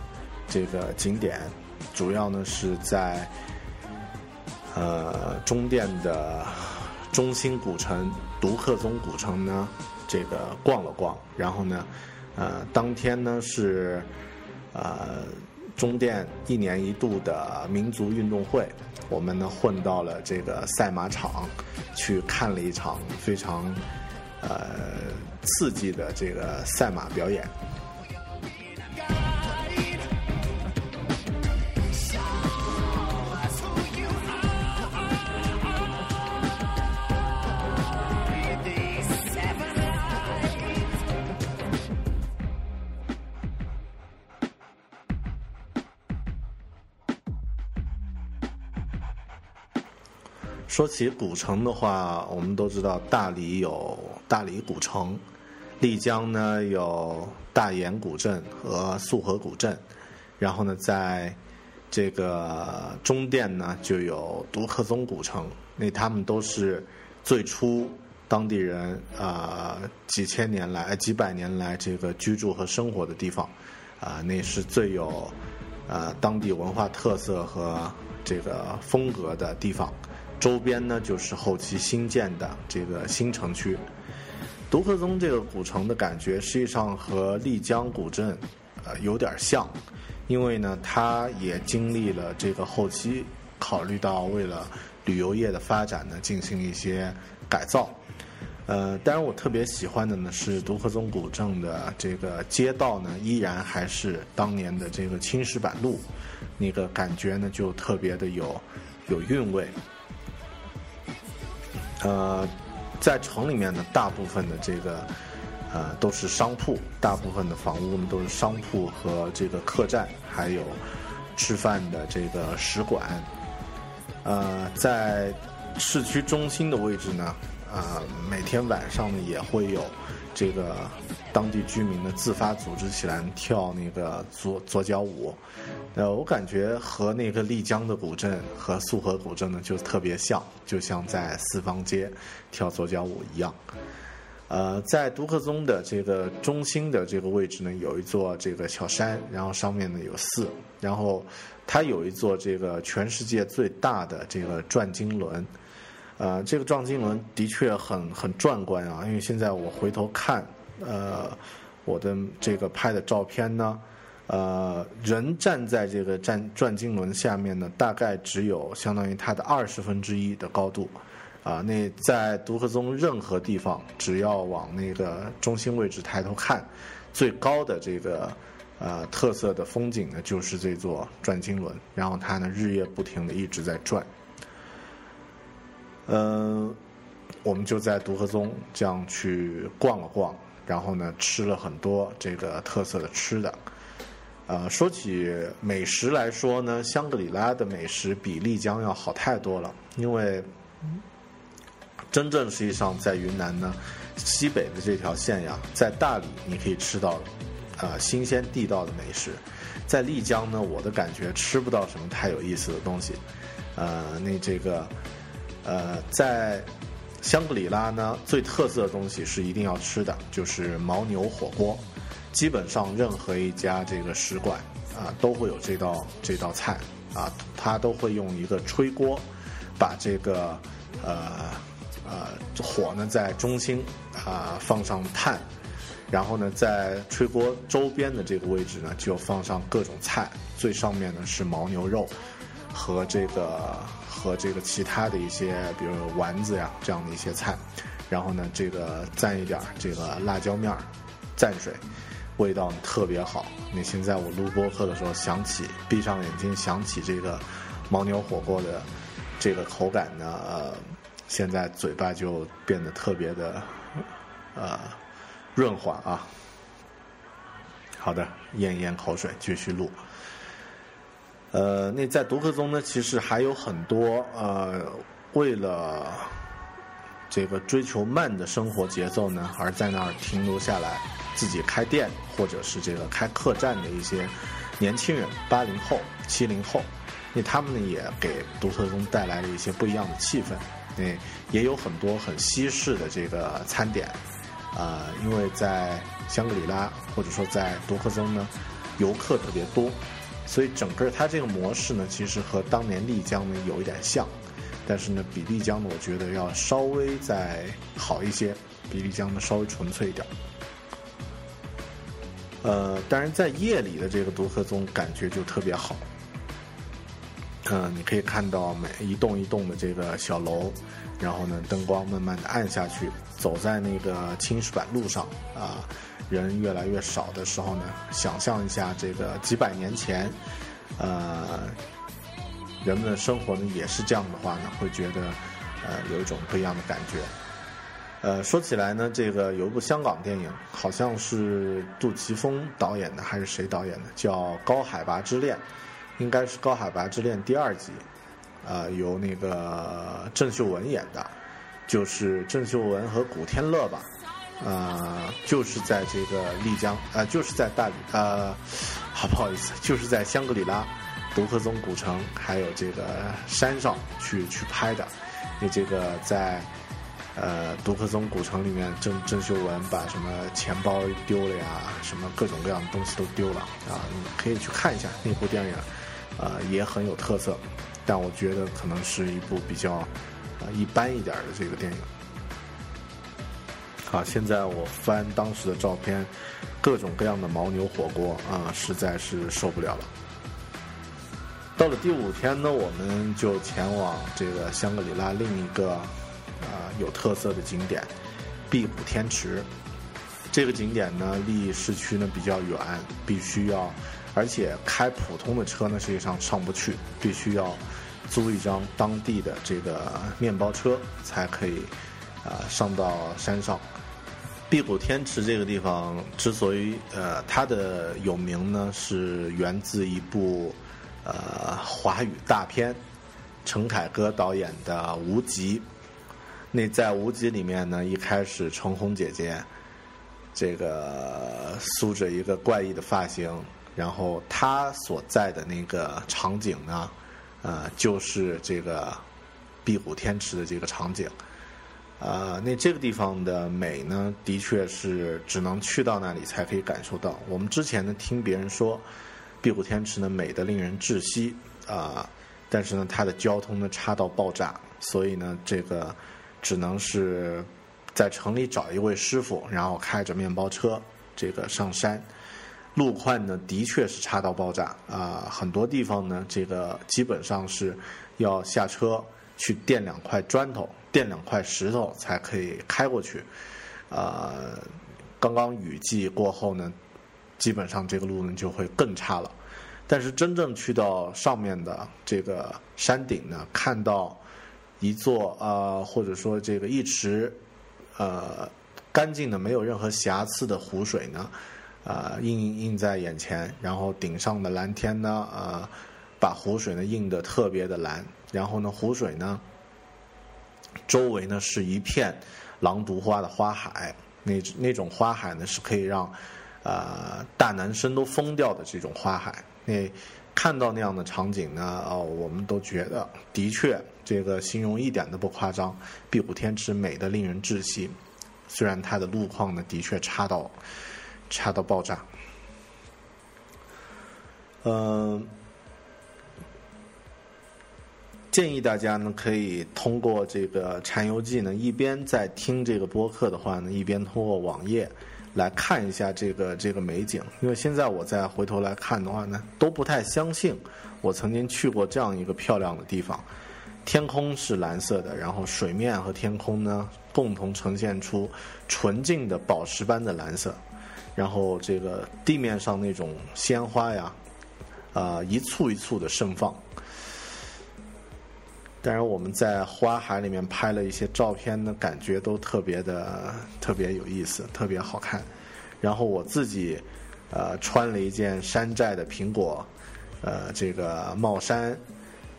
这个景点，主要呢是在呃中甸的中心古城独克宗古城呢这个逛了逛，然后呢呃当天呢是。呃，中甸一年一度的民族运动会，我们呢混到了这个赛马场，去看了一场非常呃刺激的这个赛马表演。说起古城的话，我们都知道大理有大理古城，丽江呢有大研古镇和束河古镇，然后呢，在这个中甸呢就有独克宗古城，那他们都是最初当地人啊几千年来、几百年来这个居住和生活的地方，啊，那是最有啊当地文化特色和这个风格的地方。周边呢，就是后期新建的这个新城区。独克宗这个古城的感觉，实际上和丽江古镇呃有点像，因为呢，它也经历了这个后期考虑到为了。旅游业的发展呢，进行一些改造。呃，当然我特别喜欢的呢是独克宗古镇的这个街道呢，依然还是当年的这个青石板路，那个感觉呢就特别的有有韵味。呃，在城里面呢，大部分的这个呃都是商铺，大部分的房屋呢都是商铺和这个客栈，还有吃饭的这个使馆。呃，在市区中心的位置呢，啊，每天晚上呢也会有这个当地居民呢自发组织起来跳那个左左脚舞。呃，我感觉和那个丽江的古镇和束河古镇呢就特别像，就像在四方街跳左脚舞一样。呃，在独克宗的这个中心的这个位置呢，有一座这个小山，然后上面呢有寺，然后它有一座这个全世界最大的这个转经轮，呃，这个转经轮的确很很壮观啊，因为现在我回头看，呃，我的这个拍的照片呢，呃，人站在这个转转经轮下面呢，大概只有相当于它的二十分之一的高度。啊，那在独克宗任何地方，只要往那个中心位置抬头看，最高的这个呃特色的风景呢，就是这座转经轮，然后它呢日夜不停的一直在转。嗯，我们就在独克宗这样去逛了逛，然后呢吃了很多这个特色的吃的。呃，说起美食来说呢，香格里拉的美食比丽江要好太多了，因为。真正实际上在云南呢，西北的这条线呀，在大理你可以吃到，呃，新鲜地道的美食，在丽江呢，我的感觉吃不到什么太有意思的东西，呃，那这个，呃，在香格里拉呢，最特色的东西是一定要吃的，就是牦牛火锅，基本上任何一家这个使馆啊，都会有这道这道菜啊，它都会用一个吹锅，把这个呃。呃，火呢在中心啊放上炭，然后呢在吹锅周边的这个位置呢就放上各种菜，最上面呢是牦牛肉和这个和这个其他的一些，比如丸子呀这样的一些菜，然后呢这个蘸一点这个辣椒面儿蘸水，味道特别好。那现在我录播客的时候想起，闭上眼睛想起这个牦牛火锅的这个口感呢。呃。现在嘴巴就变得特别的，呃，润滑啊。好的，咽一咽口水，继续录。呃，那在独克宗呢，其实还有很多呃，为了这个追求慢的生活节奏呢，而在那儿停留下来，自己开店或者是这个开客栈的一些年轻人，八零后、七零后，那他们呢也给独克宗带来了一些不一样的气氛。那也有很多很西式的这个餐点，啊，因为在香格里拉或者说在独克宗呢，游客特别多，所以整个它这个模式呢，其实和当年丽江呢有一点像，但是呢，比丽江呢，我觉得要稍微再好一些，比丽江呢稍微纯粹一点。呃，当然在夜里的这个独克宗感觉就特别好。嗯，你可以看到每一栋一栋的这个小楼，然后呢，灯光慢慢的暗下去，走在那个青石板路上啊，人越来越少的时候呢，想象一下这个几百年前，呃，人们的生活呢也是这样的话呢，会觉得呃有一种不一样的感觉。呃，说起来呢，这个有一部香港电影，好像是杜琪峰导演的还是谁导演的，叫《高海拔之恋》。应该是《高海拔之恋》第二集，呃，由那个郑秀文演的，就是郑秀文和古天乐吧，呃，就是在这个丽江，呃，就是在大理，呃，好不好意思，就是在香格里拉、独克宗古城还有这个山上去去拍的，你这个在呃独克宗古城里面，郑郑秀文把什么钱包丢了呀，什么各种各样的东西都丢了啊，你可以去看一下那部电影，呃也很有特色，但我觉得可能是一部比较呃一般一点的这个电影。啊，现在我翻当时的照片，各种各样的牦牛火锅啊，实在是受不了了。到了第五天呢，我们就前往这个香格里拉另一个啊有特色的景点——壁虎天池。这个景点呢，离市区呢比较远，必须要，而且开普通的车呢实际上上不去，必须要租一张当地的这个面包车才可以啊上到山上。碧谷天池这个地方之所以呃它的有名呢，是源自一部呃华语大片，陈凯歌导演的《无极》。那在《无极》里面呢，一开始程红姐姐这个梳着一个怪异的发型，然后她所在的那个场景呢，呃，就是这个碧谷天池的这个场景。啊，那这个地方的美呢，的确是只能去到那里才可以感受到。我们之前呢听别人说，碧谷天池呢美得令人窒息啊，但是呢它的交通呢差到爆炸，所以呢这个只能是在城里找一位师傅，然后开着面包车这个上山。路况呢的确是差到爆炸啊，很多地方呢这个基本上是要下车去垫两块砖头。垫两块石头才可以开过去，呃，刚刚雨季过后呢，基本上这个路呢就会更差了。但是真正去到上面的这个山顶呢，看到一座呃或者说这个一池呃干净的没有任何瑕疵的湖水呢，啊映映在眼前，然后顶上的蓝天呢，呃把湖水呢映得特别的蓝，然后呢湖水呢。周围呢是一片狼毒花的花海，那那种花海呢是可以让呃大男生都疯掉的这种花海。那看到那样的场景呢，哦，我们都觉得的确这个形容一点都不夸张，壁虎天池美的令人窒息。虽然它的路况呢的确差到差到爆炸，嗯。建议大家呢，可以通过这个《禅游记》呢，一边在听这个播客的话呢，一边通过网页来看一下这个这个美景。因为现在我再回头来看的话呢，都不太相信我曾经去过这样一个漂亮的地方。天空是蓝色的，然后水面和天空呢共同呈现出纯净的宝石般的蓝色，然后这个地面上那种鲜花呀，啊一簇一簇的盛放。当然，我们在花海里面拍了一些照片呢，感觉都特别的特别有意思，特别好看。然后我自己呃穿了一件山寨的苹果呃这个帽衫，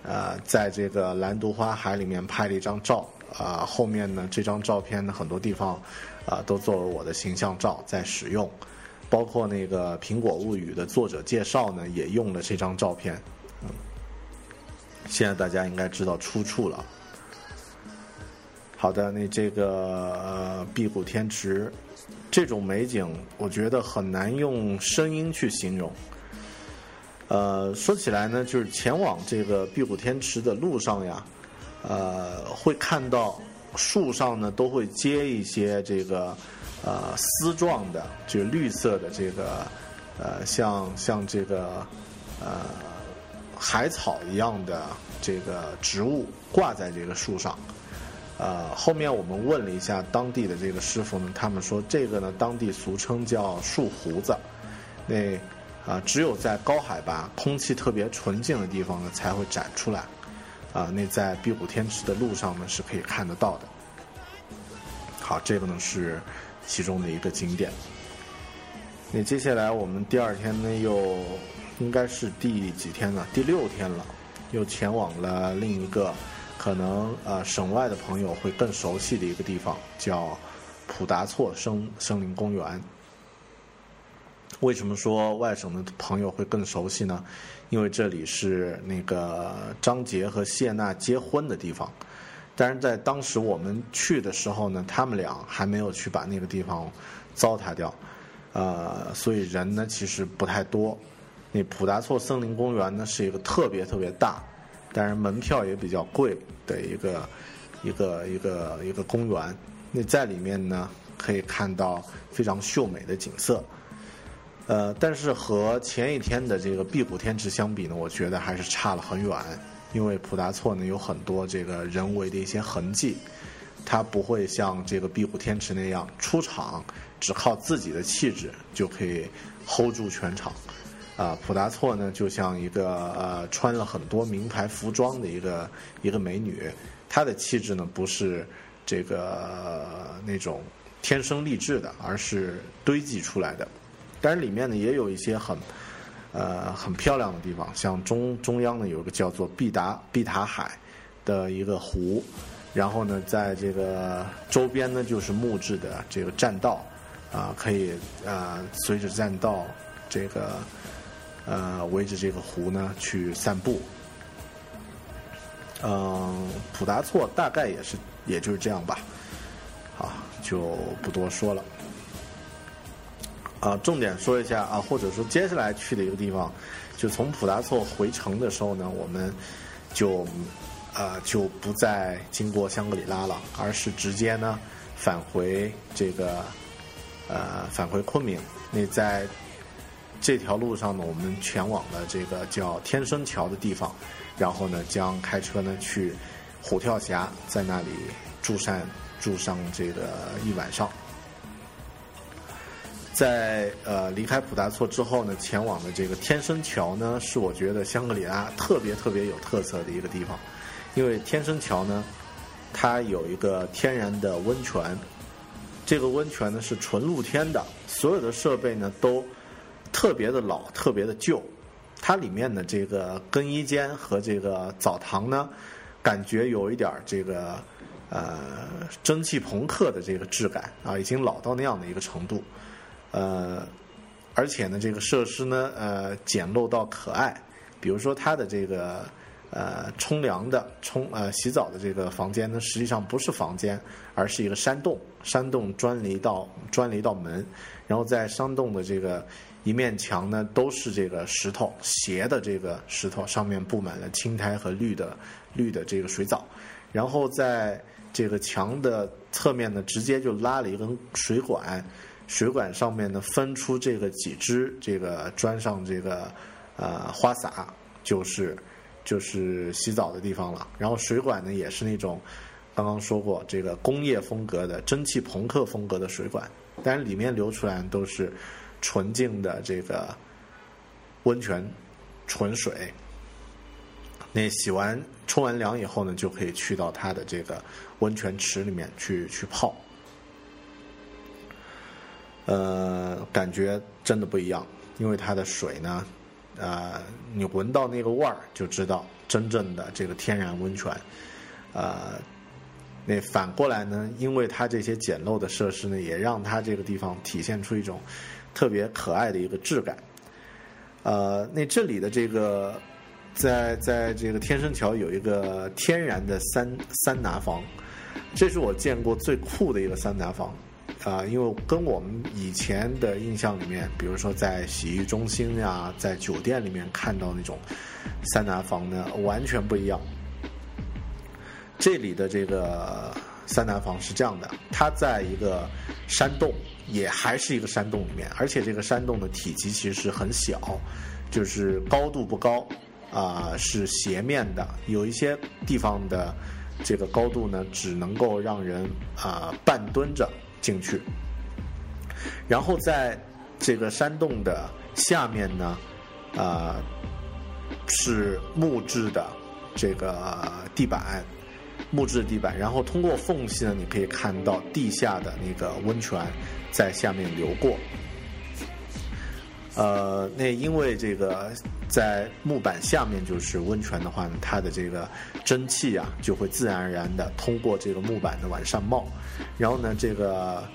呃在这个蓝毒花海里面拍了一张照啊。后面呢这张照片呢很多地方啊都作为我的形象照在使用，包括那个《苹果物语》的作者介绍呢也用了这张照片。现在大家应该知道出处了。好的，那这个壁虎天池这种美景，我觉得很难用声音去形容。呃，说起来呢，就是前往这个壁虎天池的路上呀，呃，会看到树上呢都会结一些这个呃丝状的，就是绿色的这个呃像像这个呃。海草一样的这个植物挂在这个树上，呃，后面我们问了一下当地的这个师傅呢，他们说这个呢，当地俗称叫树胡子，那啊，只有在高海拔、空气特别纯净的地方呢，才会展出来，啊，那在壁虎天池的路上呢是可以看得到的。好，这个呢是其中的一个景点。那接下来我们第二天呢又。应该是第几天了？第六天了，又前往了另一个可能呃省外的朋友会更熟悉的一个地方，叫普达措森森林公园。为什么说外省的朋友会更熟悉呢？因为这里是那个张杰和谢娜结婚的地方。但是在当时我们去的时候呢，他们俩还没有去把那个地方糟蹋掉，呃，所以人呢其实不太多。那普达措森林公园呢是一个特别特别大，但是门票也比较贵的一个一个一个一个公园。那在里面呢可以看到非常秀美的景色，呃，但是和前一天的这个碧虎天池相比呢，我觉得还是差了很远。因为普达措呢有很多这个人为的一些痕迹，它不会像这个壁虎天池那样出场只靠自己的气质就可以 hold 住全场。啊，普达措呢就像一个呃穿了很多名牌服装的一个一个美女，她的气质呢不是这个那种天生丽质的，而是堆积出来的。但是里面呢也有一些很。呃，很漂亮的地方，像中中央呢有一个叫做毕达毕塔海的一个湖，然后呢，在这个周边呢就是木质的这个栈道，啊，可以啊随着栈道这个呃围着这个湖呢去散步。嗯，普达措大概也是也就是这样吧，好，就不多说了。啊，重点说一下啊，或者说接下来去的一个地方，就从普达措回城的时候呢，我们就啊就不再经过香格里拉了，而是直接呢返回这个呃返回昆明。那在这条路上呢，我们前往了这个叫天生桥的地方，然后呢将开车呢去虎跳峡，在那里住上住上这个一晚上。在呃离开普达措之后呢，前往的这个天生桥呢，是我觉得香格里拉特别特别有特色的一个地方，因为天生桥呢，它有一个天然的温泉，这个温泉呢是纯露天的，所有的设备呢都特别的老，特别的旧，它里面的这个更衣间和这个澡堂呢，感觉有一点这个呃蒸汽朋克的这个质感啊，已经老到那样的一个程度。呃，而且呢，这个设施呢，呃，简陋到可爱。比如说，它的这个呃冲凉的、冲呃洗澡的这个房间呢，实际上不是房间，而是一个山洞。山洞钻了一道钻了一道门，然后在山洞的这个一面墙呢，都是这个石头斜的这个石头，上面布满了青苔和绿的绿的这个水藻。然后在这个墙的侧面呢，直接就拉了一根水管。水管上面呢分出这个几支，这个装上这个呃花洒，就是就是洗澡的地方了。然后水管呢也是那种刚刚说过这个工业风格的蒸汽朋克风格的水管，但是里面流出来都是纯净的这个温泉纯水。那洗完冲完凉以后呢，就可以去到它的这个温泉池里面去去泡。呃，感觉真的不一样，因为它的水呢，呃，你闻到那个味儿就知道真正的这个天然温泉。呃，那反过来呢，因为它这些简陋的设施呢，也让它这个地方体现出一种特别可爱的一个质感。呃，那这里的这个在在这个天生桥有一个天然的三三拿房，这是我见过最酷的一个三拿房。啊，因为跟我们以前的印象里面，比如说在洗浴中心呀，在酒店里面看到那种三拿房呢，完全不一样。这里的这个三南房是这样的，它在一个山洞，也还是一个山洞里面，而且这个山洞的体积其实很小，就是高度不高，啊，是斜面的，有一些地方的这个高度呢，只能够让人啊半蹲着。进去，然后在这个山洞的下面呢，啊，是木质的这个地板，木质地板。然后通过缝隙呢，你可以看到地下的那个温泉在下面流过。呃，那因为这个在木板下面就是温泉的话呢，它的这个蒸汽啊就会自然而然的通过这个木板的往上冒，然后呢，这个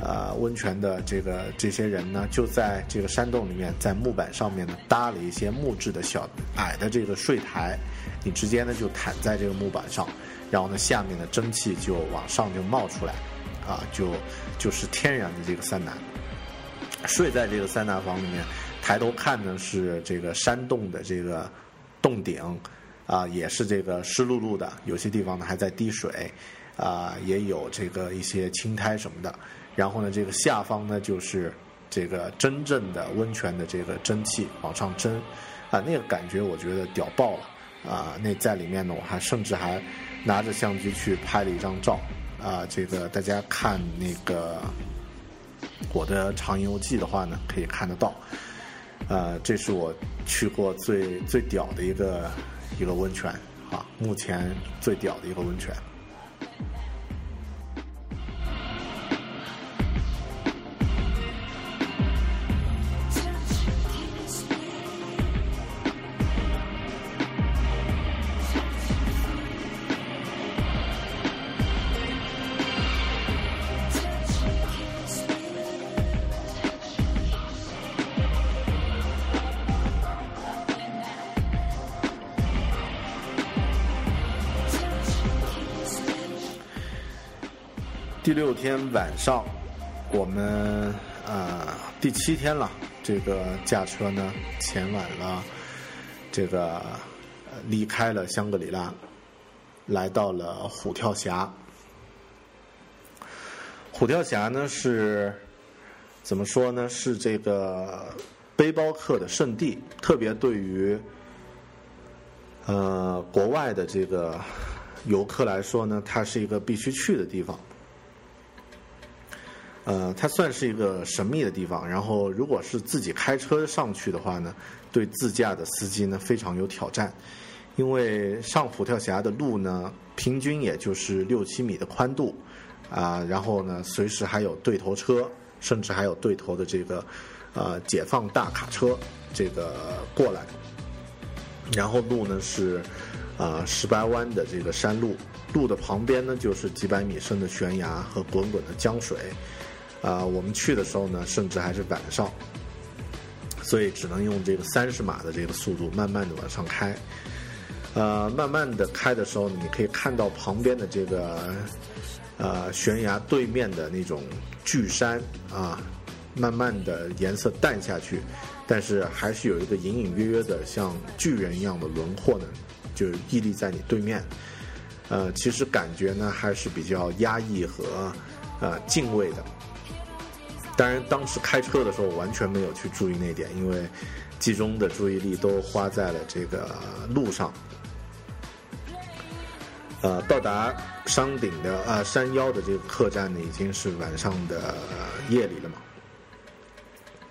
呃温泉的这个这些人呢就在这个山洞里面，在木板上面呢搭了一些木质的小矮的这个睡台，你直接呢就躺在这个木板上，然后呢，下面的蒸汽就往上就冒出来，啊，就就是天然的这个桑拿。睡在这个桑拿房里面，抬头看呢是这个山洞的这个洞顶，啊，也是这个湿漉漉的，有些地方呢还在滴水，啊，也有这个一些青苔什么的。然后呢，这个下方呢就是这个真正的温泉的这个蒸汽往上蒸，啊，那个感觉我觉得屌爆了，啊，那在里面呢，我还甚至还拿着相机去拍了一张照，啊，这个大家看那个我的长游记的话呢，可以看得到，呃，这是我去过最最屌的一个一个温泉，啊，目前最屌的一个温泉。第六天晚上，我们呃第七天了，这个驾车呢前往了这个离开了香格里拉，来到了虎跳峡。虎跳峡呢是怎么说呢？是这个背包客的圣地，特别对于呃国外的这个游客来说呢，它是一个必须去的地方。呃，它算是一个神秘的地方。然后，如果是自己开车上去的话呢，对自驾的司机呢非常有挑战，因为上虎跳峡的路呢，平均也就是六七米的宽度，啊，然后呢，随时还有对头车，甚至还有对头的这个呃解放大卡车这个过来，然后路呢是啊十八弯的这个山路，路的旁边呢就是几百米深的悬崖和滚滚的江水。啊，我们去的时候呢，甚至还是晚上，所以只能用这个三十码的这个速度，慢慢的往上开。呃，慢慢的开的时候，你可以看到旁边的这个呃悬崖对面的那种巨山啊，慢慢的颜色淡下去，但是还是有一个隐隐约约的像巨人一样的轮廓呢，就屹立在你对面。呃，其实感觉呢还是比较压抑和呃敬畏的。当然，当时开车的时候我完全没有去注意那点，因为集中的注意力都花在了这个路上。呃，到达山顶的呃山腰的这个客栈呢，已经是晚上的夜里了嘛，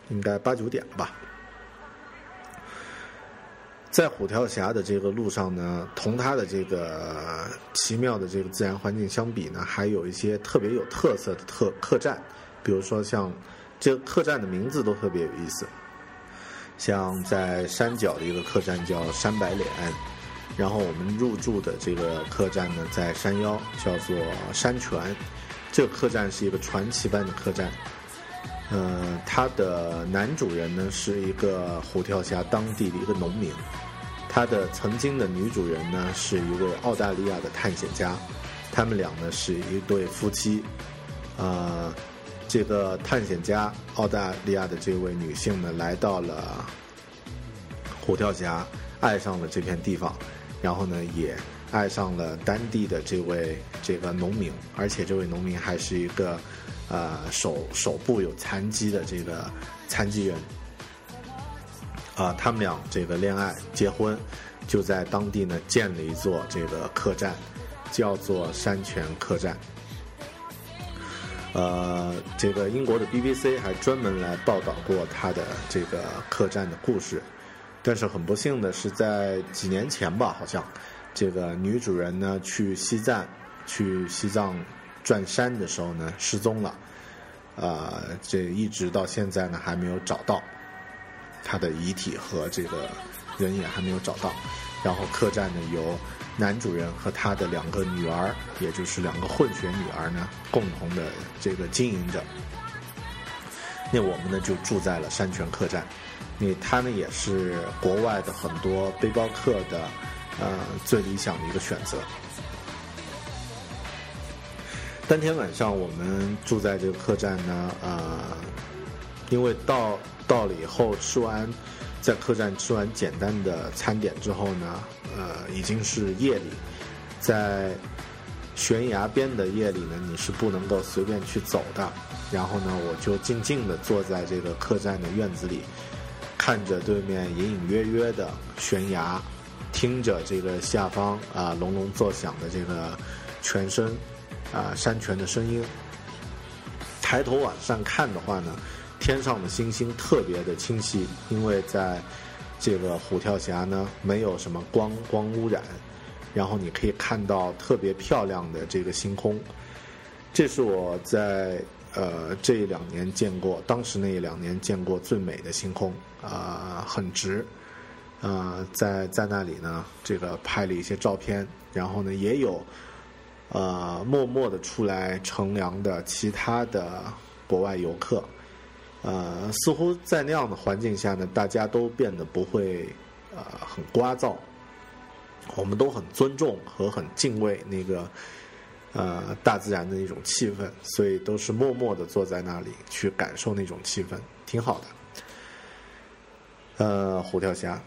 应该八九点了吧。在虎跳峡的这个路上呢，同它的这个奇妙的这个自然环境相比呢，还有一些特别有特色的特客栈。比如说，像这个客栈的名字都特别有意思，像在山脚的一个客栈叫山白脸，然后我们入住的这个客栈呢在山腰，叫做山泉。这个客栈是一个传奇般的客栈，呃，它的男主人呢是一个虎跳峡当地的一个农民，他的曾经的女主人呢是一位澳大利亚的探险家，他们俩呢是一对夫妻，呃。这个探险家澳大利亚的这位女性呢，来到了虎跳峡，爱上了这片地方，然后呢，也爱上了当地的这位这个农民，而且这位农民还是一个呃手手部有残疾的这个残疾人。啊，他们俩这个恋爱结婚，就在当地呢建了一座这个客栈，叫做山泉客栈。呃，这个英国的 BBC 还专门来报道过他的这个客栈的故事，但是很不幸的是，在几年前吧，好像这个女主人呢去西藏去西藏转山的时候呢失踪了，啊，这一直到现在呢还没有找到她的遗体和这个人也还没有找到，然后客栈呢由。男主人和他的两个女儿，也就是两个混血女儿呢，共同的这个经营着。那我们呢就住在了山泉客栈，那它呢也是国外的很多背包客的呃最理想的一个选择。当天晚上我们住在这个客栈呢，呃，因为到到了以后吃完，在客栈吃完简单的餐点之后呢，呃，已经是夜里，在悬崖边的夜里呢，你是不能够随便去走的。然后呢，我就静静地坐在这个客栈的院子里，看着对面隐隐约约的悬崖，听着这个下方啊隆隆作响的这个泉声。啊，山泉的声音。抬头往上看的话呢，天上的星星特别的清晰，因为在这个虎跳峡呢，没有什么光光污染，然后你可以看到特别漂亮的这个星空。这是我在呃这两年见过，当时那一两年见过最美的星空啊，很值。啊，在在那里呢，这个拍了一些照片，然后呢也有。呃，默默的出来乘凉的其他的国外游客，呃，似乎在那样的环境下呢，大家都变得不会呃很聒噪，我们都很尊重和很敬畏那个呃大自然的一种气氛，所以都是默默的坐在那里去感受那种气氛，挺好的。呃，虎跳峡。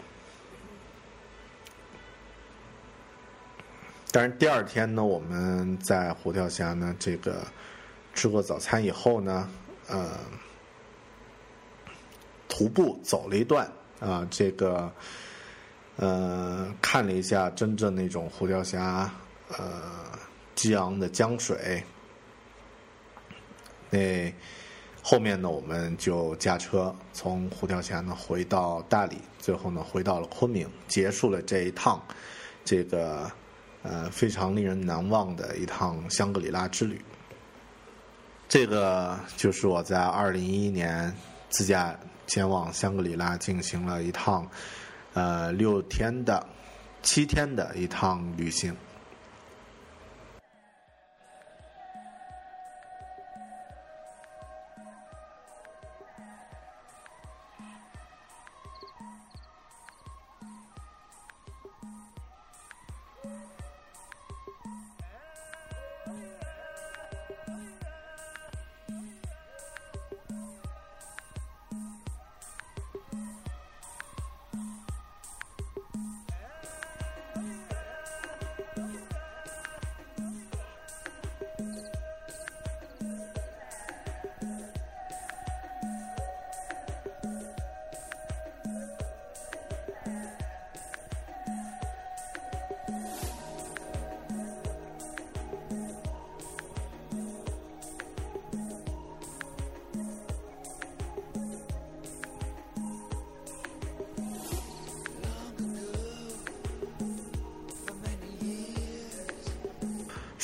但是第二天呢，我们在虎跳峡呢，这个吃过早餐以后呢，呃，徒步走了一段啊，这个呃，看了一下真正那种虎跳峡呃激昂的江水，那后面呢，我们就驾车从虎跳峡呢回到大理，最后呢回到了昆明，结束了这一趟这个。呃，非常令人难忘的一趟香格里拉之旅。这个就是我在二零一一年自驾前往香格里拉进行了一趟，呃，六天的、七天的一趟旅行。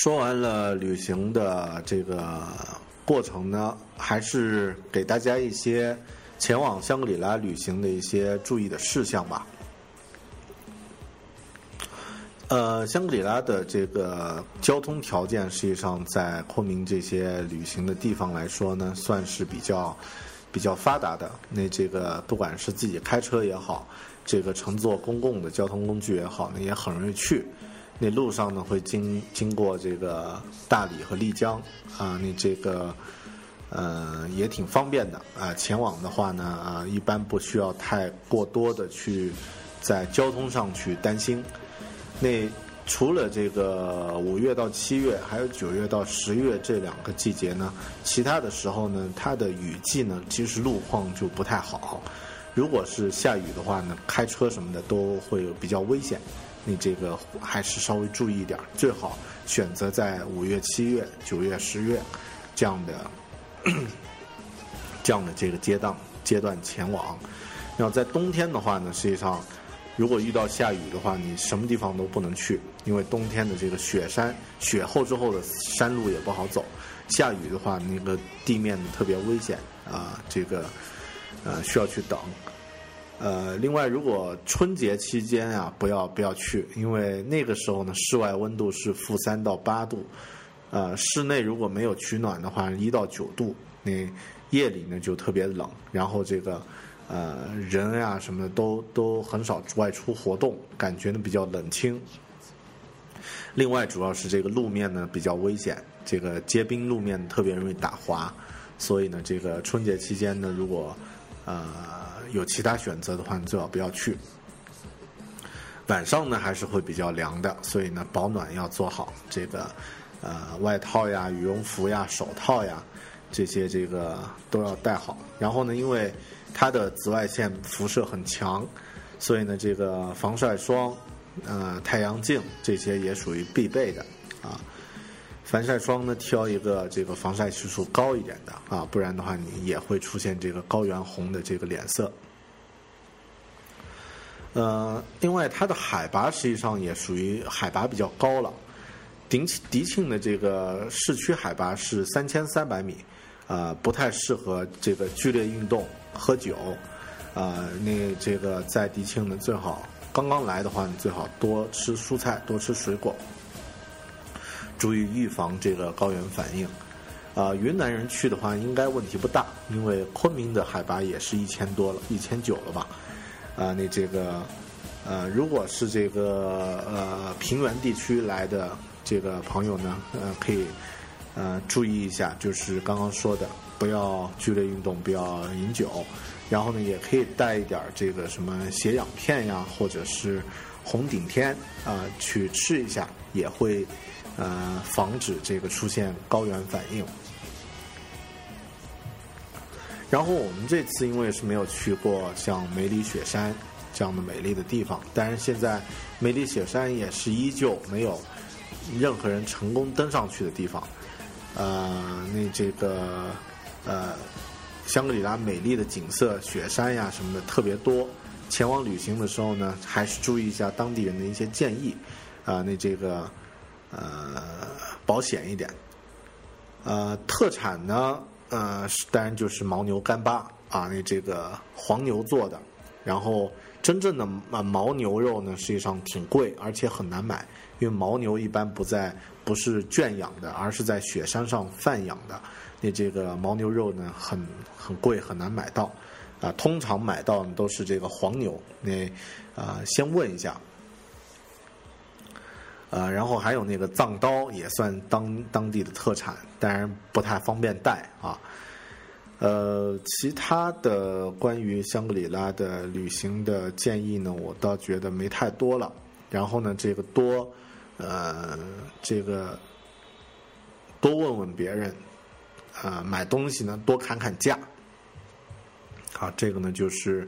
说完了旅行的这个过程呢，还是给大家一些前往香格里拉旅行的一些注意的事项吧。呃，香格里拉的这个交通条件，实际上在昆明这些旅行的地方来说呢，算是比较比较发达的。那这个不管是自己开车也好，这个乘坐公共的交通工具也好，那也很容易去。那路上呢会经经过这个大理和丽江啊，你这个呃也挺方便的啊。前往的话呢啊，一般不需要太过多的去在交通上去担心。那除了这个五月到七月，还有九月到十月这两个季节呢，其他的时候呢，它的雨季呢，其实路况就不太好。如果是下雨的话呢，开车什么的都会有比较危险。你这个还是稍微注意一点，最好选择在五月、七月、九月、十月这样的 这样的这个阶段阶段前往。然后在冬天的话呢，实际上如果遇到下雨的话，你什么地方都不能去，因为冬天的这个雪山雪厚之后的山路也不好走。下雨的话，那个地面特别危险啊，这个呃需要去等。呃，另外，如果春节期间啊，不要不要去，因为那个时候呢，室外温度是负三到八度，呃，室内如果没有取暖的话，一到九度，那夜里呢就特别冷，然后这个呃人呀什么的都都很少外出活动，感觉呢比较冷清。另外，主要是这个路面呢比较危险这个结冰路面特别容易打滑，所以呢，这个春节期间呢，如果呃有其他选择的话，你最好不要去。晚上呢还是会比较凉的，所以呢保暖要做好。这个呃外套呀、羽绒服呀、手套呀这些这个都要带好。然后呢，因为它的紫外线辐射很强，所以呢这个防晒霜、呃太阳镜这些也属于必备的啊。防晒霜呢挑一个这个防晒系数高一点的啊，不然的话你也会出现这个高原红的这个脸色。呃，另外它的海拔实际上也属于海拔比较高了。迪迪庆的这个市区海拔是三千三百米，啊，不太适合这个剧烈运动、喝酒。啊，那这个在迪庆呢，最好刚刚来的话，你最好多吃蔬菜，多吃水果，注意预防这个高原反应。啊，云南人去的话应该问题不大，因为昆明的海拔也是一千多了，一千九了吧。啊，那这个，呃，如果是这个呃平原地区来的这个朋友呢，呃，可以呃注意一下，就是刚刚说的，不要剧烈运动，不要饮酒，然后呢，也可以带一点这个什么血氧片呀，或者是红顶天啊，去吃一下，也会呃防止这个出现高原反应。然后我们这次因为是没有去过像梅里雪山这样的美丽的地方，但是现在梅里雪山也是依旧没有任何人成功登上去的地方。呃，那这个呃香格里拉美丽的景色、雪山呀什么的特别多。前往旅行的时候呢，还是注意一下当地人的一些建议啊。那这个呃保险一点。呃，特产呢？呃，当然就是牦牛干巴啊，那这个黄牛做的。然后真正的啊牦牛肉呢，实际上挺贵，而且很难买，因为牦牛一般不在不是圈养的，而是在雪山上放养的。那这个牦牛肉呢，很很贵，很难买到。啊，通常买到的都是这个黄牛。那啊，先问一下。呃，然后还有那个藏刀也算当当地的特产，当然不太方便带啊。呃，其他的关于香格里拉的旅行的建议呢，我倒觉得没太多了。然后呢，这个多，呃，这个多问问别人，啊，买东西呢多砍砍价。好，这个呢就是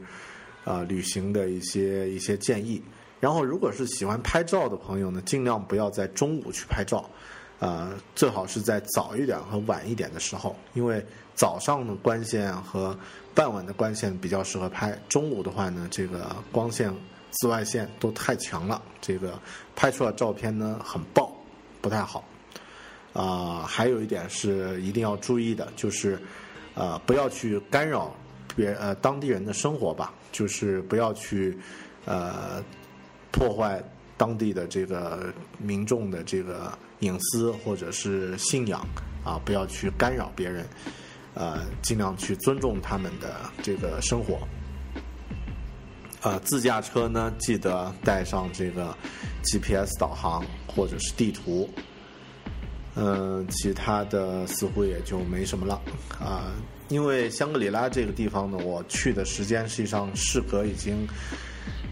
啊旅行的一些一些建议。然后，如果是喜欢拍照的朋友呢，尽量不要在中午去拍照，呃，最好是在早一点和晚一点的时候，因为早上的光线和傍晚的光线比较适合拍，中午的话呢，这个光线、紫外线都太强了，这个拍出来照片呢很爆，不太好。啊，还有一点是一定要注意的，就是啊，不要去干扰别呃当地人的生活吧，就是不要去呃。破坏当地的这个民众的这个隐私或者是信仰啊，不要去干扰别人，呃，尽量去尊重他们的这个生活。呃，自驾车呢，记得带上这个 GPS 导航或者是地图。嗯，其他的似乎也就没什么了啊，因为香格里拉这个地方呢，我去的时间实际上事隔已经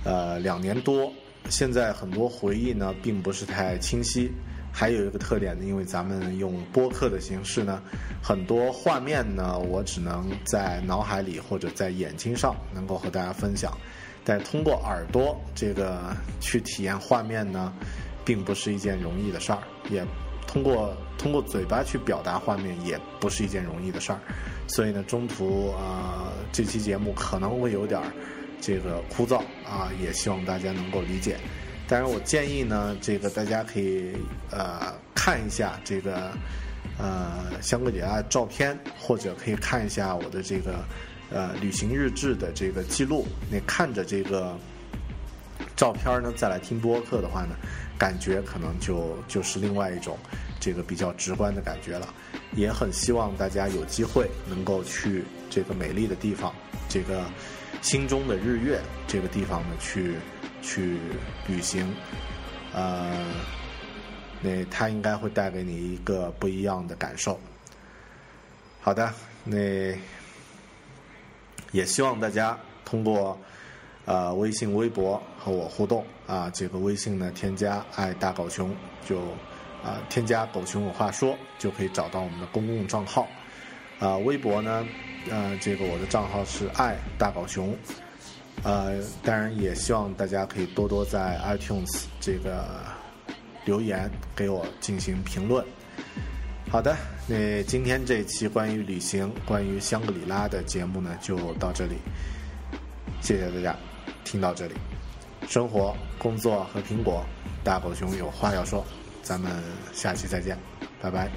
呃两年多。现在很多回忆呢，并不是太清晰。还有一个特点呢，因为咱们用播客的形式呢，很多画面呢，我只能在脑海里或者在眼睛上能够和大家分享。但通过耳朵这个去体验画面呢，并不是一件容易的事儿。也通过通过嘴巴去表达画面，也不是一件容易的事儿。所以呢，中途啊，这期节目可能会有点儿。这个枯燥啊，也希望大家能够理解。当然，我建议呢，这个大家可以呃看一下这个呃香格里拉照片，或者可以看一下我的这个呃旅行日志的这个记录。你看着这个照片呢，再来听播客的话呢，感觉可能就就是另外一种这个比较直观的感觉了。也很希望大家有机会能够去这个美丽的地方，这个。心中的日月这个地方呢，去去旅行，呃，那它应该会带给你一个不一样的感受。好的，那也希望大家通过呃微信、微博和我互动啊。这个微信呢，添加“爱大狗熊”就啊，添加“狗熊有话说”就可以找到我们的公共账号。啊，微博呢，呃，这个我的账号是“爱大狗熊”。呃，当然也希望大家可以多多在 iTunes 这个留言给我进行评论。好的，那今天这期关于旅行、关于香格里拉的节目呢，就到这里。谢谢大家听到这里。生活、工作和苹果，大狗熊有话要说。咱们下期再见，拜拜。